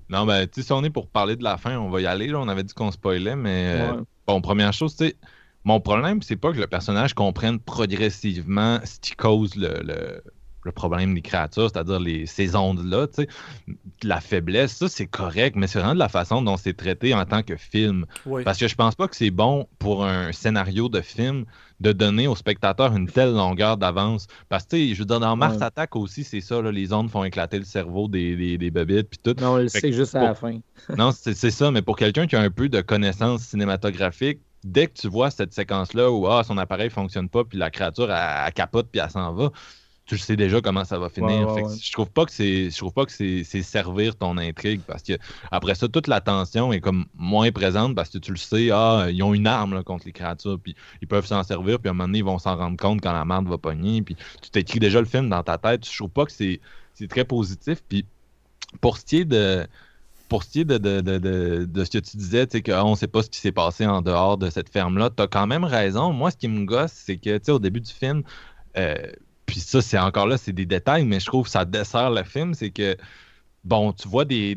non ben tu sais si on est pour parler de la fin on va y aller là on avait dit qu'on spoilait mais bon première chose tu sais mon problème c'est pas que le personnage comprenne progressivement ce qui cause le le problème des créatures, c'est-à-dire les, ces ondes-là, la faiblesse, ça c'est correct, mais c'est vraiment de la façon dont c'est traité en tant que film. Parce que je pense pas que c'est bon pour un scénario de film de donner au spectateur une telle longueur d'avance. Parce que, je veux dire, dans Mars Attack aussi, c'est ça, les ondes font éclater le cerveau des, des, des puis tout. Non, on le sait juste à la fin. non, c'est ça, mais pour quelqu'un qui a un peu de connaissances cinématographiques, dès que tu vois cette séquence-là où ah, son appareil fonctionne pas, puis la créature, elle capote, puis elle s'en va, tu sais déjà comment ça va finir. Je trouve pas que c'est je trouve pas que c'est servir ton intrigue parce que après ça toute la tension est comme moins présente parce que tu le sais ah ils ont une arme contre les créatures puis ils peuvent s'en servir puis à un moment donné ils vont s'en rendre compte quand la merde va pogner puis tu t'écris déjà le film dans ta tête. Je trouve pas que c'est très positif puis pour ce qui est de pour ce qui est de, de, ce que tu disais, tu sais, qu'on ne sait pas ce qui s'est passé en dehors de cette ferme-là, tu as quand même raison. Moi, ce qui me gosse, c'est que, tu sais, au début du film, euh, puis ça, c'est encore là, c'est des détails, mais je trouve que ça dessert le film, c'est que bon, tu vois des,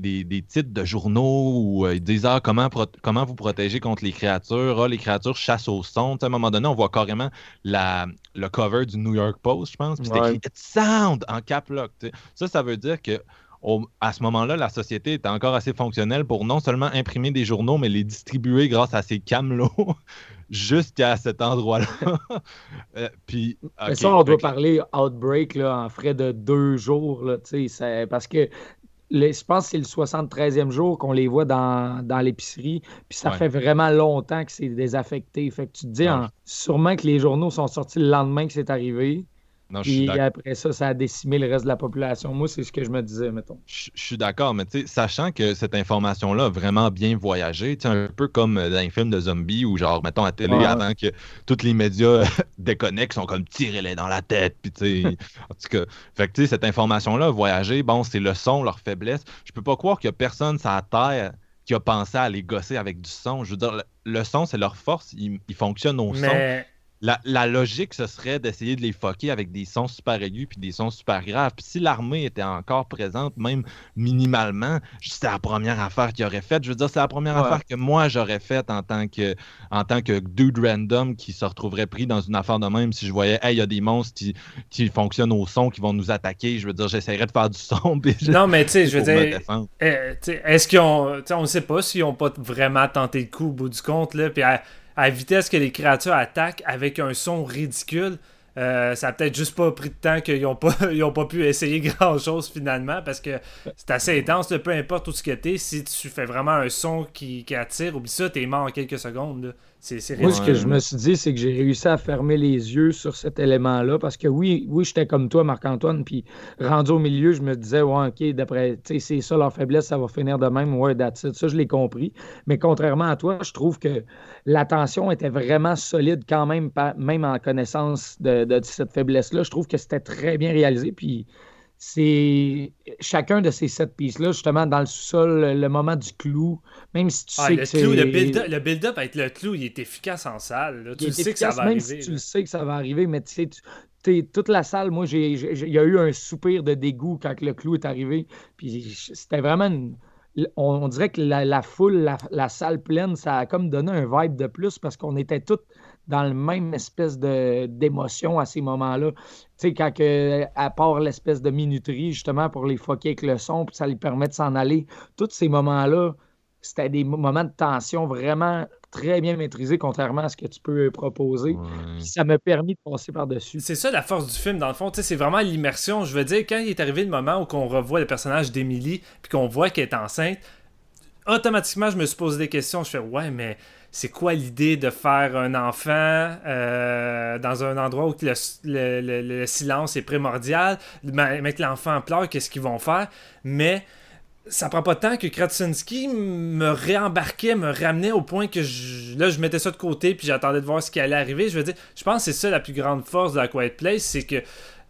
titres de journaux où euh, ils disent ah, comment, comment vous protéger contre les créatures, ah, les créatures chassent au son. à un moment donné, on voit carrément la, le cover du New York Post, je pense, puis c'est écrit sound en cap lock. Ça, ça veut dire que à ce moment-là, la société était encore assez fonctionnelle pour non seulement imprimer des journaux, mais les distribuer grâce à ces camelots (laughs) jusqu'à cet endroit-là. (laughs) Euh, puis, ça, on doit parler Outbreak là, en frais de deux jours, là, parce que je pense que c'est le 73e jour qu'on les voit dans, l'épicerie, puis ça fait vraiment longtemps que c'est désaffecté. Fait que tu te dis, sûrement que les journaux sont sortis le lendemain que c'est arrivé. Et après ça, ça a décimé le reste de la population. Moi, c'est ce que je me disais, mettons. Je, suis d'accord, mais sachant que cette information-là a vraiment bien voyagé, un peu comme dans un film de zombies où, genre, mettons, à télé, avant que tous les médias (laughs) déconnectent, sont comme tirez-les dans la tête. Puis, en tout cas, fait que, cette information-là a voyagé. Bon, c'est le son, leur faiblesse. Je peux pas croire qu'il y a personne sur la Terre qui a pensé à les gosser avec du son. Je veux dire, le, son, c'est leur force. Ils, fonctionnent au son la, logique, ce serait d'essayer de les foquer avec des sons super aigus puis des sons super graves. Puis si l'armée était encore présente, même minimalement, c'est la première affaire qu'il aurait faite. Je veux dire, c'est la première affaire que moi j'aurais faite en tant que en tant que dude random qui se retrouverait pris dans une affaire de même si je voyais, hey, il y a des monstres qui, qui fonctionnent au son, qui vont nous attaquer. Je veux dire, j'essaierais de faire du son. (laughs) non, mais tu sais, je veux dire, eh, est-ce qu'ils ont. On ne sait pas s'ils n'ont pas vraiment tenté le coup au bout du compte. Là, puis à la vitesse que les créatures attaquent avec un son ridicule. Euh, ça a peut-être juste pas pris de temps qu'ils n'ont pas, (laughs) ont pas pu essayer grand chose finalement parce que c'est assez intense, peu importe où que t'es, si tu fais vraiment un son qui, qui attire, oublie ça, t'es mort en quelques secondes. Moi, ce que je me suis dit, c'est que j'ai réussi à fermer les yeux sur cet élément-là parce que oui, oui, j'étais comme toi, Marc-Antoine, puis rendu au milieu, je me disais, ouais, OK, d'après, tu sais, c'est ça leur faiblesse, ça va finir de même, ouais, that's it. Ça, je l'ai compris. Mais contrairement à toi, je trouve que l'attention était vraiment solide quand même, même en connaissance de, de cette faiblesse-là. Je trouve que c'était très bien réalisé, puis c'est chacun de ces sept pistes-là, justement, dans le sous-sol, le moment du clou, même si tu ah, sais le que c'est... Le build-up avec le clou, il est efficace en salle. Tu sais que ça va même Si tu le sais que ça va arriver, mais tu sais, toute la salle, moi, il y a eu un soupir de dégoût quand le clou est arrivé. Puis c'était vraiment on, dirait que la, foule, la, salle pleine, ça a comme donné un vibe de plus parce qu'on était tous dans le même espèce d'émotion à ces moments-là. Tu sais, quand à part l'espèce de minuterie, justement, pour les foquer avec le son, puis ça lui permet de s'en aller, tous ces moments-là, c'était des moments de tension vraiment très bien maîtrisés, contrairement à ce que tu peux proposer. Ça m'a permis de passer par-dessus. C'est ça la force du film, dans le fond. C'est vraiment l'immersion. Je veux dire, quand il est arrivé le moment où on revoit le personnage d'Emily, puis qu'on voit qu'elle est enceinte, automatiquement, je me suis posé des questions. Je fais, ouais, mais c'est quoi l'idée de faire un enfant euh, dans un endroit où le, silence est primordial, mettre l'enfant en pleurs, qu'est-ce qu'ils vont faire, mais ça prend pas de que Krasinski me réembarquait, me ramenait au point que je, là je mettais ça de côté puis j'attendais de voir ce qui allait arriver. Je veux dire, je pense que c'est ça la plus grande force de la Quiet Place, c'est que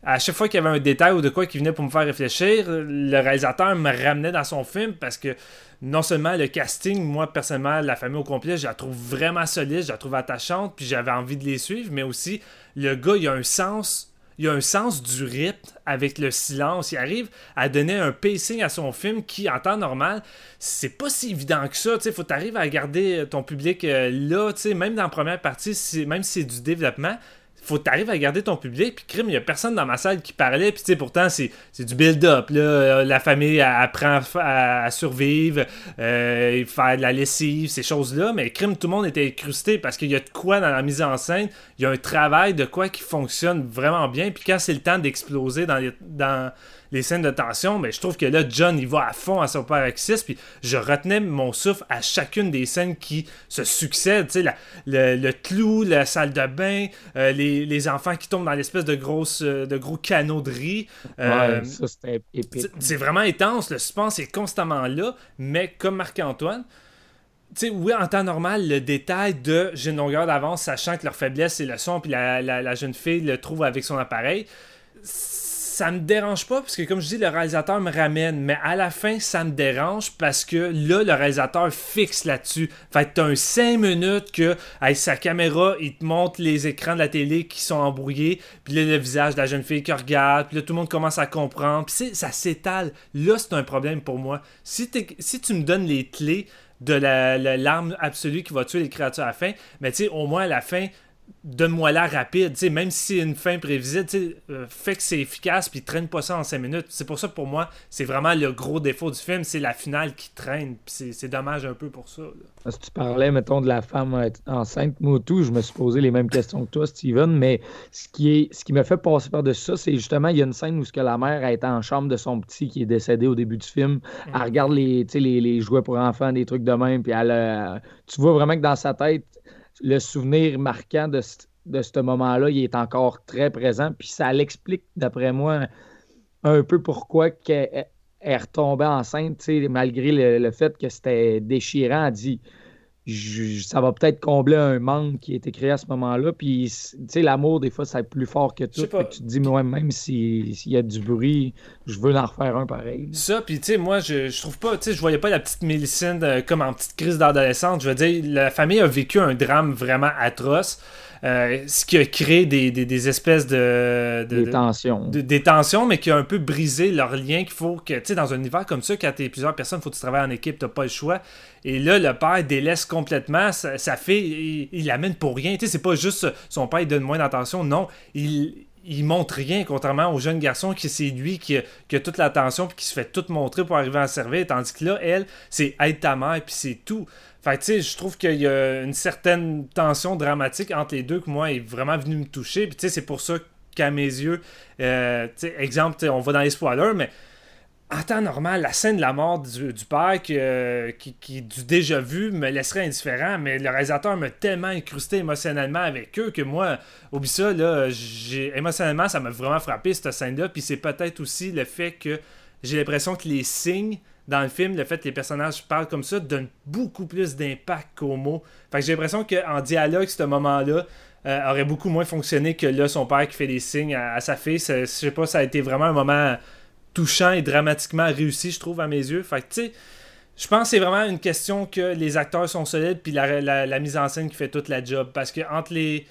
à chaque fois qu'il y avait un détail ou de quoi qui venait pour me faire réfléchir, le réalisateur me ramenait dans son film parce que non seulement le casting, moi personnellement, la famille au complet, je la trouve vraiment solide, je la trouve attachante, puis j'avais envie de les suivre, mais aussi le gars, il a un sens il a un sens du rythme avec le silence. Il arrive à donner un pacing à son film qui, en temps normal, c'est pas si évident que ça. Il faut t'arriver à garder ton public euh, là, même dans la première partie, même si c'est du développement, faut que à garder ton public. Puis, crime, il n'y a personne dans ma salle qui parlait. Puis, tu sais, pourtant, c'est, du build-up. Là. La famille apprend à, survivre, euh, faire de la lessive, ces choses-là. Mais, crime, tout le monde était incrusté parce qu'il y a de quoi dans la mise en scène. Il y a un travail de quoi qui fonctionne vraiment bien. Puis, quand c'est le temps d'exploser dans, dans les scènes de tension, mais je trouve que là, John, il va à fond à son père Axis, puis je retenais mon souffle à chacune des scènes qui se succèdent, tu sais, le, le, clou, la salle de bain, euh, les, les, enfants qui tombent dans l'espèce de, grosse, euh, de gros canaux de riz. Euh, ça, c'était épique. C'est vraiment intense, le suspense est constamment là, mais comme Marc-Antoine, tu sais, oui, en temps normal, le détail de j'ai une longueur d'avance, sachant que leur faiblesse, c'est le son, puis la, la, la, jeune fille le trouve avec son appareil, ça me dérange pas parce que comme je dis le réalisateur me ramène mais à la fin ça me dérange parce que là le réalisateur fixe là-dessus. Fait que t'as un 5 minutes que avec sa caméra il te montre les écrans de la télé qui sont embrouillés puis là le visage de la jeune fille qui regarde puis là tout le monde commence à comprendre puis ça s'étale. Là c'est un problème pour moi. Si, si tu me donnes les clés de l'arme la, absolue qui va tuer les créatures à la fin mais tu sais au moins à la fin donne-moi la rapide, même si c'est une fin prévisible, euh, fait que c'est efficace puis traîne pas ça en 5 minutes. C'est pour ça que pour moi, c'est vraiment le gros défaut du film, c'est la finale qui traîne. c'est dommage un peu pour ça. Si tu parlais, mettons, de la femme enceinte, moi tout, je me suis posé les mêmes questions que toi, Steven, mais ce qui est ce qui me fait passer par-dessus ça, c'est justement, il y a une scène où la mère est en chambre de son petit qui est décédé au début du film. Elle regarde les, les, les, jouets pour enfants, des trucs de même, puis elle, tu vois vraiment que dans sa tête, le souvenir marquant de, ce moment-là, il est encore très présent. Puis ça l'explique, d'après moi, un peu pourquoi qu'elle est retombée enceinte, malgré le, fait que c'était déchirant. Elle dit ça va peut-être combler un manque qui a été créé à ce moment-là. Puis, tu sais, l'amour, des fois, c'est plus fort que tout. tu te dis, moi, même s'il y a du bruit, je veux en refaire un pareil. Ça, puis, tu sais, moi, je, je, trouve pas, tu sais, je voyais pas la petite Mélissine euh, comme en petite crise d'adolescente. Je veux dire, la famille a vécu un drame vraiment atroce. Euh, ce qui a créé des, des, espèces de, Des tensions. des tensions, mais qui a un peu brisé leur lien qu'il faut que, tu sais, dans un univers comme ça, quand t'es plusieurs personnes, faut que tu travailles en équipe, t'as pas le choix. Et là, le père délaisse complètement. Ça, fait. Il, l'amène pour rien. Tu sais, c'est pas juste son père, il donne moins d'attention. Non, il, il montre rien, contrairement au jeune garçon qui c'est lui qui a, toute l'attention puis qui se fait tout montrer pour arriver à servir. Tandis que là, elle, c'est être ta mère puis c'est tout. Fait tu sais, je trouve qu'il y a une certaine tension dramatique entre les deux que moi est vraiment venu me toucher. Puis tu sais, c'est pour ça qu'à mes yeux, euh, exemple, on va dans les spoilers, mais en temps normal, la scène de la mort du, père qui, qui, du déjà vu me laisserait indifférent, mais le réalisateur m'a tellement incrusté émotionnellement avec eux que moi, au ça, là, émotionnellement, ça m'a vraiment frappé cette scène-là. Puis c'est peut-être aussi le fait que j'ai l'impression que les signes dans le film, le fait que les personnages parlent comme ça, donne beaucoup plus d'impact qu'aux mots. Fait que j'ai l'impression qu'en dialogue, ce moment-là, euh, aurait beaucoup moins fonctionné que là, son père qui fait des signes à, sa fille. Je sais pas, ça a été vraiment un moment touchant et dramatiquement réussi, je trouve, à mes yeux. Fait tu sais, je pense que c'est vraiment une question que les acteurs sont solides, puis la, mise en scène qui fait toute la job. Parce que entre les,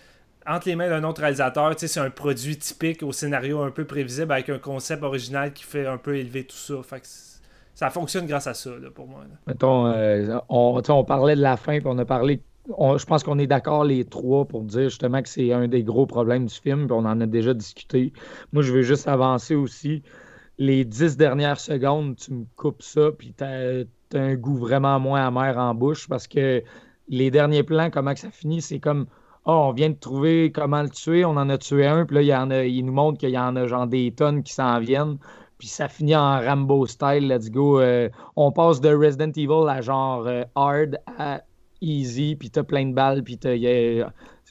entre les mains d'un autre réalisateur, c'est un produit typique au scénario un peu prévisible avec un concept original qui fait un peu élever tout ça. Fait ça fonctionne grâce à ça, pour moi. Mettons, euh, on, parlait de la fin, puis on a parlé. je pense qu'on est d'accord les trois pour dire justement que c'est un des gros problèmes du film, puis on en a déjà discuté. Moi, je veux juste avancer aussi les dix dernières secondes, tu me coupes ça, puis tu as, un goût vraiment moins amer en bouche parce que les derniers plans, comment que ça finit, c'est comme oh, on vient de trouver comment le tuer, on en a tué un, puis là, il, y en a, il nous montre qu'il y en a genre des tonnes qui s'en viennent, puis ça finit en Rambo style, let's go. Euh, on passe de Resident Evil à genre euh, hard à easy, puis t'as plein de balles, puis t'as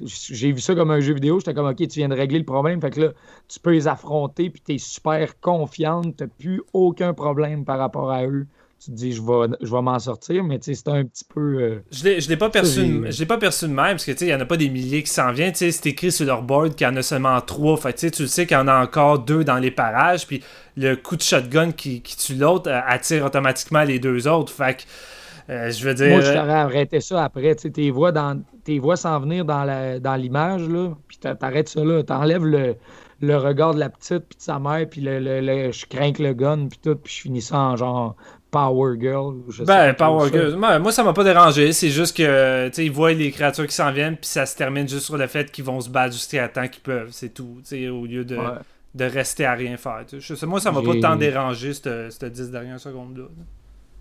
j'ai vu ça comme un jeu vidéo. J'étais comme, OK, tu viens de régler le problème. Fait que là, tu peux les affronter, puis tu es super confiante. Tu n'as plus aucun problème par rapport à eux. Tu te dis, je vais, je vais m'en sortir, mais c'est un petit peu. Euh, je ne l'ai pas, perçu de, pas perçu de même, parce que il n'y en a pas des milliers qui s'en viennent. C'est écrit sur leur board qu'il y en a seulement trois. Fait tu le sais qu'il y en a encore deux dans les parages, puis le coup de shotgun qui, qui tue l'autre euh, attire automatiquement les deux autres. Fait que, euh, je veux dire. Moi, je t'aurais arrêté ça après. Tu tes voix, dans, tes voix s'en venir dans l'image, là, puis t'arrêtes ça là. T'enlèves le le regard de la petite, puis de sa mère, puis le, le, je crains le gun, puis tout, puis je finis ça en genre Power Girl. ben, Power Girl. Moi, ça m'a pas dérangé. C'est juste que, tu sais, ils voient les créatures qui s'en viennent, puis ça se termine juste sur le fait qu'ils vont se battre jusqu'à temps qu'ils peuvent. C'est tout. Tu sais, au lieu de, de rester à rien faire. Je moi, ça m'a pas tant dérangé, cette 10 dernières secondes-là.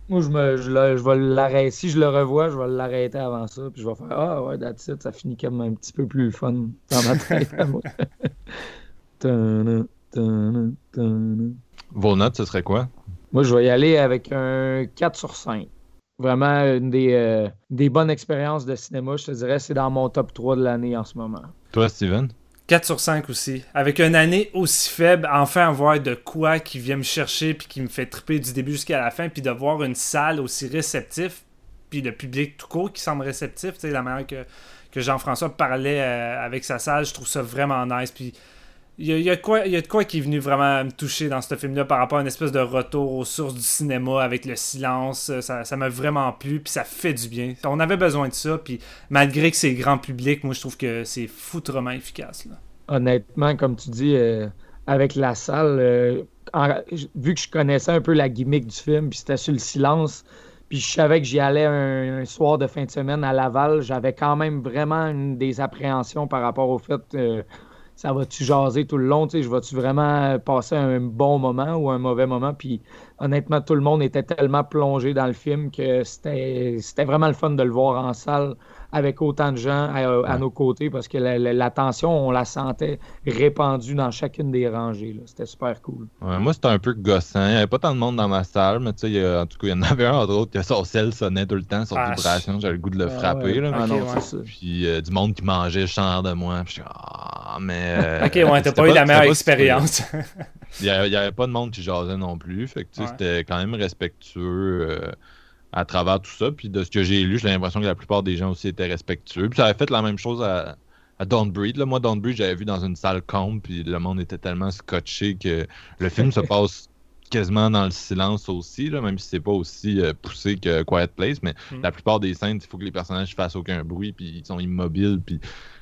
Moi, je, me, je, je vais l'arrêter. Si je le revois, je vais l'arrêter avant ça. Puis je vais faire Ah ouais, that's it. Ça finit comme un petit peu plus fun dans ma tête moi. (laughs) Vos notes, ce serait quoi? Moi, je vais y aller avec un 4 sur 5. Vraiment une des, euh, des bonnes expériences de cinéma, je te dirais, c'est dans mon top 3 de l'année en ce moment. Toi, Steven? 4 sur 5 aussi. Avec une année aussi faible, enfin avoir de quoi qui vient me chercher puis qui me fait triper du début jusqu'à la fin, puis de voir une salle aussi réceptive, puis le public tout court qui semble réceptif, tu sais, la manière que, que Jean-François parlait euh, avec sa salle, je trouve ça vraiment nice. Puis il y, a, quoi, il y a de quoi qui est venu vraiment me toucher dans ce film-là par rapport à une espèce de retour aux sources du cinéma avec le silence. Ça m'a vraiment plu, puis ça fait du bien. On avait besoin de ça, puis malgré que c'est grand public, moi je trouve que c'est foutrement efficace. Honnêtement, comme tu dis, euh, avec la salle, euh, vu que je connaissais un peu la gimmick du film, puis c'était sur le silence, puis je savais que j'y allais un, soir de fin de semaine à Laval, j'avais quand même vraiment des appréhensions par rapport au fait. Euh, ça va-tu jaser tout le long? Je vais-tu vraiment passer un bon moment ou un mauvais moment? Puis honnêtement, tout le monde était tellement plongé dans le film que c'était vraiment le fun de le voir en salle avec autant de gens à, nos côtés parce que la, tension, on la sentait répandue dans chacune des rangées. C'était super cool. moi, c'était un peu gossant. Il n'y avait pas tant de monde dans ma salle, mais tu sais, en tout cas, il y en avait un entre autres que son sel sonnait tout le temps, son ah, vibration. J'avais le goût de le ah, frapper. Là, ah, Puis euh, du monde qui mangeait chant de moi. Puis je ah, mais. Euh, (laughs) ok, ouais, t'as pas eu la meilleure expérience. Il n'y avait, pas de monde qui jasait non plus. Fait que, c'était quand même respectueux. Euh, à travers tout ça. Puis de ce que j'ai lu, j'ai l'impression que la plupart des gens aussi étaient respectueux. Puis ça avait fait la même chose à, à Breed. Là. Moi, Breed, j'avais vu dans une salle comble, puis le monde était tellement scotché que le film se (laughs) passe quasiment dans le silence aussi, là, même si c'est pas aussi euh, poussé que Quiet Place, mais mm. la plupart des scènes, il faut que les personnages fassent aucun bruit, puis ils sont immobiles, puis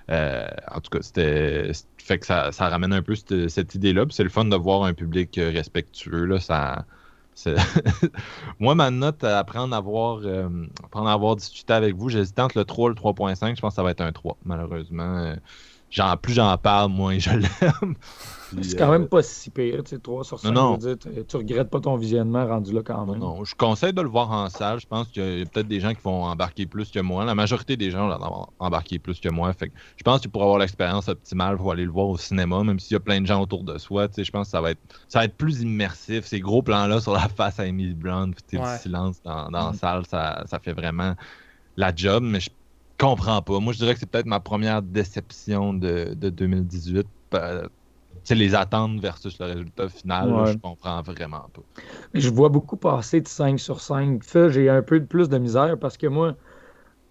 euh, en tout cas, c'était fait que ça, ça, ramène un peu cette, cette idée-là, puis c'est le fun de voir un public euh, respectueux, là, ça (laughs) Moi, ma note, après en avoir, euh, avoir discuté avec vous, j'hésitais entre le 3 et le 3.5. Je pense que ça va être un 3, malheureusement. Genre, plus j'en parle, moins je (laughs) l'aime. C'est quand même euh, pas si pire, tu sais, 3 sur 5, non, tu regrettes pas ton visionnement rendu là quand même. Non, je conseille de le voir en salle. Je pense qu'il y a, peut-être des gens qui vont embarquer plus que moi. La majorité des gens vont embarquer plus que moi. Fait je pense que pour avoir l'expérience optimale, pour aller le voir au cinéma, même s'il y a plein de gens autour de soi, tu sais, je pense que ça va être ça va être plus immersif. Ces gros plans-là sur la (laughs) face à Emily Brown, puis le silence dans, dans la mm. salle, ça, ça fait vraiment la job, mais je comprends pas. Moi, je dirais que c'est peut-être ma première déception de, de 2018 c'est les attentes versus le résultat final, je comprends vraiment pas. Je vois beaucoup passer de 5 sur 5. Ça, j'ai un peu plus de misère parce que moi,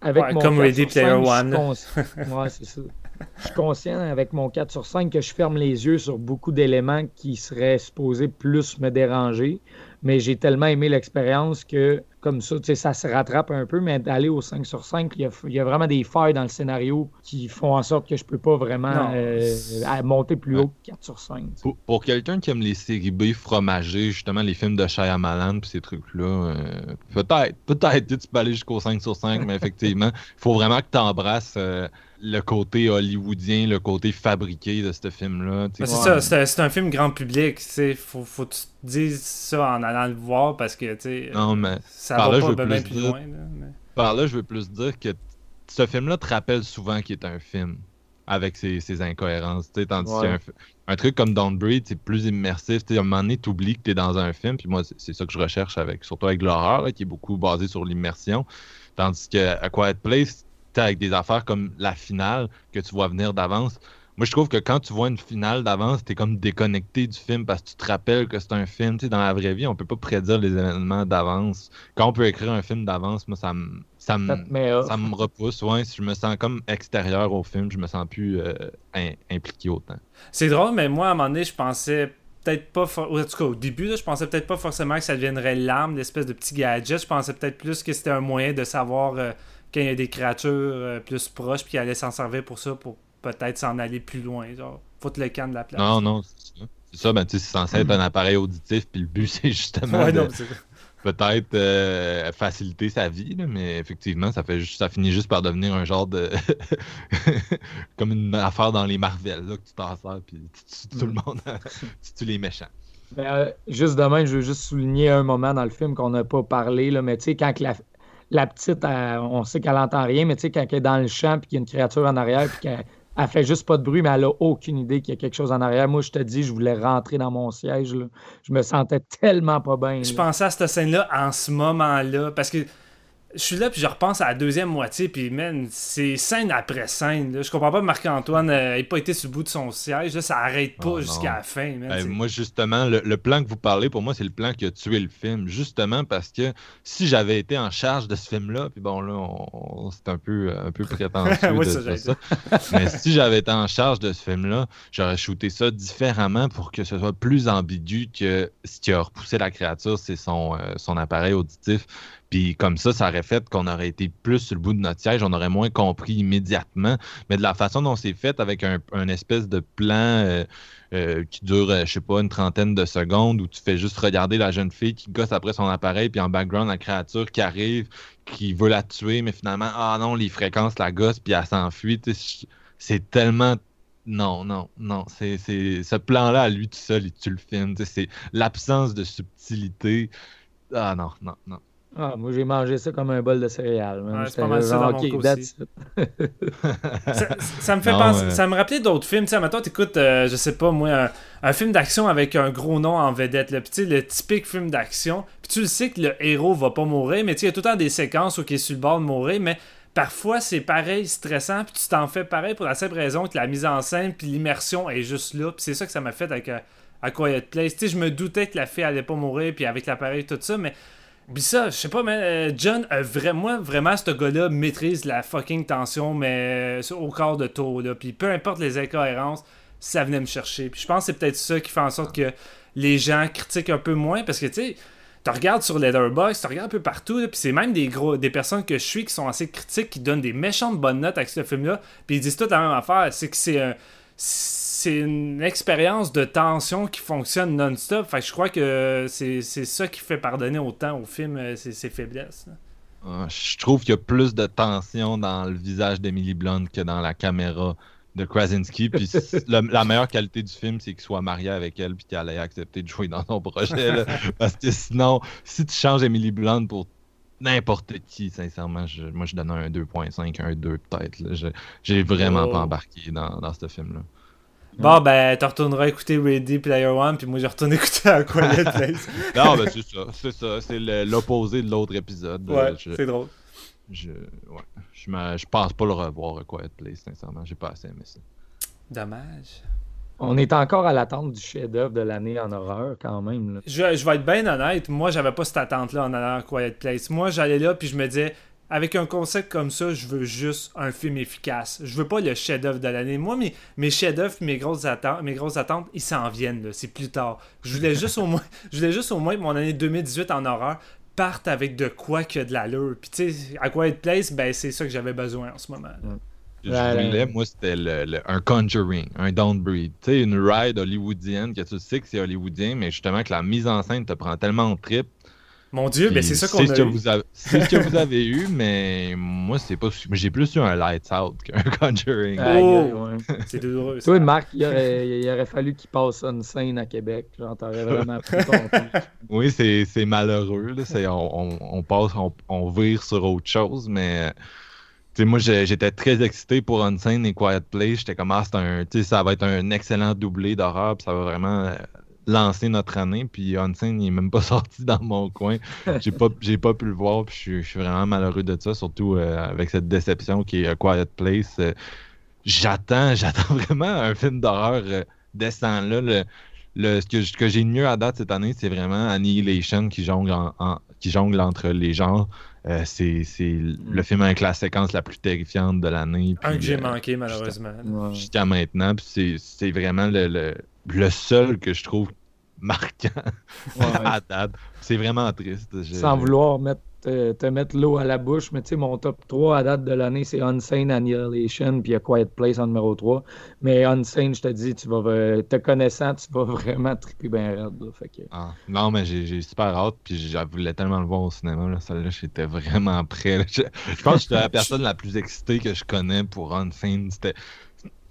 avec mon comme Ready Player One. ouais, c'est ça. Je suis conscient avec mon 4 sur 5 que je ferme les yeux sur beaucoup d'éléments qui seraient supposés plus me déranger mais j'ai tellement aimé l'expérience que, comme ça, ça se rattrape un peu, mais d'aller au 5 sur 5, il y, a, vraiment des failles dans le scénario qui font en sorte que je peux pas vraiment euh, monter plus haut que 4 sur 5. Pour, quelqu'un qui aime les séries B fromagées, justement les films de Shyamalan et ces trucs-là, euh, peut-être, peut-être tu peux aller jusqu'au 5 sur 5, mais effectivement, il (laughs) faut vraiment que tu embrasses euh, le côté hollywoodien, le côté fabriqué de ce film-là. c'est ça, c'est un film grand public. Il faut, faut que tu te dises ça en allant le voir parce que non, mais ça va là, pas bien plus loin. Par là, je veux plus dire que ce film-là te rappelle souvent qu'il est un film avec ses, incohérences. Tandis qu'un un truc comme Don't Breed, c'est plus immersif. à un moment donné, tu oublies que tu es dans un film. Puis moi, c'est ça que je recherche avec, surtout avec l'horreur, qui est beaucoup basé sur l'immersion. Tandis que A Quiet Place, avec des affaires comme la finale que tu vois venir d'avance, moi, je trouve que quand tu vois une finale d'avance, tu es comme déconnecté du film parce que tu te rappelles que c'est un film. Tu sais, dans la vraie vie, on peut pas prédire les événements d'avance. Quand on peut écrire un film d'avance, moi, ça me ça me, ça me repousse. Ouais, je me sens comme extérieur au film, je me sens plus euh, impliqué autant. C'est drôle, mais moi, à un moment donné, je pensais peut-être pas. En tout cas, au début, je pensais peut-être pas forcément que ça deviendrait l'arme, l'espèce de petit gadget. Je pensais peut-être plus que c'était un moyen de savoir euh, quand il y a des créatures euh, plus proches, puis qu'il allait s'en servir pour ça, pour peut-être s'en aller plus loin. Genre, foutre le camp de la place. Non, non, c'est ça. C'est ça, ben, c'est censé être un appareil auditif, puis le but, (laughs) c'est justement. Ouais, peut-être euh, faciliter sa vie, mais effectivement, ça fait juste, ça finit juste par devenir un genre de (laughs) comme une affaire dans les Marvel là, que tu t'en sers puis tu tues tout le mm. monde, (laughs) tu tues les méchants. Ben, euh, juste demain, je veux juste souligner un moment dans le film qu'on n'a pas parlé, là, mais tu sais, quand la, la petite, on sait qu'elle entend rien, mais tu sais, quand elle est dans le champ puis qu'il y a une créature en arrière puis qu'elle elle fait juste pas de bruit, mais elle a aucune idée qu'il y a quelque chose en arrière. Moi, je te dis, je voulais rentrer dans mon siège. Je me sentais tellement pas bien. Je pensais à cette scène-là en ce moment-là, parce que je suis là puis je repense à la deuxième moitié puis man c'est scène après scène là. je comprends pas Marc-Antoine n'ait pas été sur le bout de son siège là, ça arrête pas ah, jusqu'à la fin ben, moi justement le, plan que vous parlez pour moi c'est le plan qui a tué le film. Justement parce que si j'avais été en charge de ce film là puis bon là c'est un peu un peu (laughs) prétentieux de ça, mais si j'avais été en charge de ce film là j'aurais shooté ça différemment pour que ce soit plus ambigu que ce qui a repoussé la créature c'est son, euh, son appareil auditif puis comme ça, ça aurait fait qu'on aurait été plus sur le bout de notre siège, on aurait moins compris immédiatement. Mais de la façon dont c'est fait, avec un, espèce de plan euh, euh, qui dure, euh, je sais pas, une trentaine de secondes, où tu fais juste regarder la jeune fille qui gosse après son appareil, puis en background, la créature qui arrive, qui veut la tuer, mais finalement, ah non, les fréquences la gosse, puis elle s'enfuit. C'est tellement non, non, non. C'est, ce plan-là, à lui tout seul, il le film. C'est l'absence de subtilité. Ah non, non, non. Ah, moi, j'ai mangé ça comme un bol de céréales. c'est pas mal ça dans mon (laughs) ça, ça, me fait penser, ça me rappelait d'autres films. Tu sais, maintenant, t'écoutes, euh, je sais pas, moi, un, film d'action avec un gros nom en vedette. Là. Puis, le typique film d'action. Puis tu le sais que le héros va pas mourir, mais tu il y a tout le temps des séquences où il est sur le bord de mourir, mais parfois c'est pareil, stressant, puis tu t'en fais pareil pour la simple raison que la mise en scène puis l'immersion est juste là. Puis c'est ça que ça m'a fait avec euh, A Quiet Place. Tu sais, je me doutais que la fille allait pas mourir, puis avec l'appareil, tout ça, mais puis ça, je sais pas, mais euh, John, vraiment, vraiment, ce gars-là maîtrise la fucking tension, mais euh, au corps de taux, là. Puis peu importe les incohérences, ça venait me chercher. Puis je pense que c'est peut-être ça qui fait en sorte que les gens critiquent un peu moins, parce que, tu sais, tu regardes sur Letterboxd, tu regardes un peu partout, puis c'est même des gros des personnes que je suis qui sont assez critiques, qui donnent des méchantes bonnes notes avec ce film-là, puis ils disent tout la même affaire, c'est que c'est un c'est une expérience de tension qui fonctionne non-stop. Fait je crois que c'est ça qui fait pardonner autant au film euh, ses, faiblesses. Ah, je trouve qu'il y a plus de tension dans le visage d'Emily Blunt que dans la caméra de Krasinski. Puis (laughs) la meilleure qualité du film, c'est qu'il soit marié avec elle puis qu'elle ait accepté de jouer dans son projet. (laughs) Parce que sinon, si tu changes Emily Blunt pour n'importe qui, sincèrement, moi je donne un 2.5, un 2 peut-être. J'ai vraiment pas oh. embarqué dans, dans ce film-là. Bon, ben, tu retourneras écouter Ready Player One, puis moi, je retourne écouter (laughs) A Quiet Place. (laughs) non, ben, c'est ça. C'est ça. C'est l'opposé de l'autre épisode. Ouais, c'est drôle. Je, ouais, je, je pense pas le revoir, A Quiet Place, sincèrement. J'ai pas assez aimé ça. Dommage. On est encore à l'attente du chef-d'œuvre de l'année en horreur, quand même. Là. Je, je, vais être bien honnête. Moi, j'avais pas cette attente-là en allant à Quiet Place. Moi, j'allais là, puis je me disais, avec un concept comme ça, je veux juste un film efficace. Je veux pas le chef-d'œuvre de l'année. Moi, mes, mes chefs-d'œuvre, mes grosses attentes, mes grosses attentes, ils s'en viennent. C'est plus tard. Je voulais juste au moins, (laughs) je voulais juste au moins que mon année 2018 en horreur parte avec de quoi que de l'allure. Puis tu sais, à Quiet Place, ben c'est ça que j'avais besoin en ce moment. Je voulais, moi, c'était le, un Conjuring, un Downbreed. Tu sais, une ride hollywoodienne que tu sais que c'est hollywoodien, mais justement que la mise en scène te prend tellement en trip mon Dieu, mais ben, c'est ça qu'on a ce que Vous avez, c'est ce que vous avez eu, (laughs) mais moi, c'est pas. J'ai plus eu un Lights Out qu'un (laughs) Conjuring. Oh, C'est douloureux. Toi, Marc, il aurait, il aurait fallu qu'il passe une scène à Québec. Genre, t'aurais vraiment pris ton (laughs) Oui, c'est, c'est malheureux. Là. C'est, on, on, passe, on, on, vire sur autre chose, mais. sais, moi, j'étais très excité pour Unsane et Quiet Place. J'étais comme, ah, un, ça va être un excellent doublé d'horreur, ça va vraiment lancer notre année. Puis Hansen, n'est même pas (laughs) sorti dans mon coin. J'ai pas, j'ai pas pu le voir. Puis je, suis vraiment malheureux de ça, surtout euh, avec cette déception qui est A Quiet Place. Euh, j'attends, (laughs) j'attends vraiment un film d'horreur euh, décent. Là, le, le, ce que, que j'ai de mieux à date cette année, c'est vraiment Annihilation qui jongle, en, qui jongle entre les genres. Euh, c'est mm. le film avec la séquence la plus terrifiante de l'année. Un que j'ai manqué, malheureusement. Jusqu'à maintenant. C'est vraiment le, le, seul que je trouve marquant (laughs) à date. C'est vraiment triste. Sans vouloir mettre te, mettre l'eau à la bouche, mais tu sais, mon top 3 à date de l'année, c'est Unsane Annihilation, puis A Quiet Place en numéro 3. Mais Unsane, je te dis, tu vas, te connaissant, tu vas (laughs) vraiment triper bien raide. Ah, non, mais j'ai super hâte, puis je voulais tellement le voir au cinéma. Là, là j'étais vraiment prêt. Je, je, pense que j'étais la personne la plus excitée que je connais pour Unsane. C'était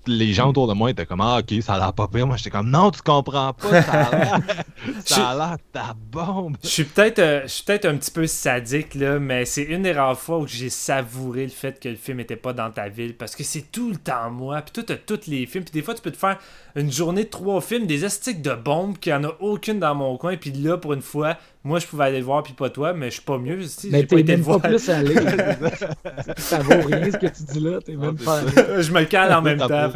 les gens autour de moi étaient comme Ah, ok, ça a l'air pas pire. Moi, j'étais comme Non, tu comprends pas, ça a l'air (laughs) ta bombe. Je suis peut-être euh, peut un petit peu sadique, là, mais c'est une des rares fois où j'ai savouré le fait que le film était pas dans ta ville parce que c'est tout le temps moi. Puis toi, t'as tous les films. Puis des fois, tu peux te faire une journée de trois films, des astiques de bombes, qu'il n'y en a aucune dans mon coin. Puis là, pour une fois, moi, je pouvais aller le voir, puis pas toi, mais je suis pas mieux. mais t'es même pas plus allé. (laughs) ça vaut rien ce que tu dis là. T'es même pas allé. je me cale en même temps.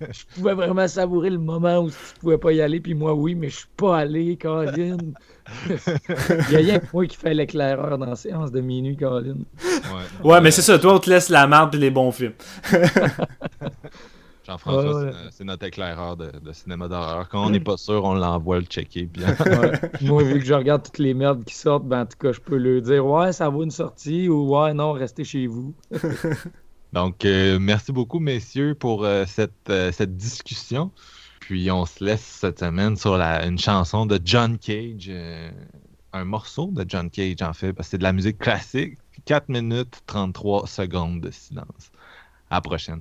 je pouvais vraiment savourer le moment où tu pouvais pas y aller, puis moi, oui, mais je suis pas allé, Colin. (laughs) Il y a rien que moi qui fait l'éclaireur dans la séance de minuit, Colin. Ouais, ouais mais c'est ça. Toi, on te laisse la marde et les bons films. (laughs) Jean-François, c'est notre éclaireur de, cinéma d'horreur. Quand on n'est pas sûr, on l'envoie le checker. Bien. (laughs) (laughs) Moi, vu que je regarde toutes les merdes qui sortent, ben, en tout cas, je peux lui dire Ouais, ça vaut une sortie ou Ouais, non, restez chez vous. (laughs) Donc, euh, merci beaucoup, messieurs, pour euh, cette, euh, cette discussion. Puis, on se laisse cette semaine sur la, une chanson de John Cage. un morceau de John Cage, en fait, parce que c'est de la musique classique. 4 minutes 33 secondes de silence. À la prochaine.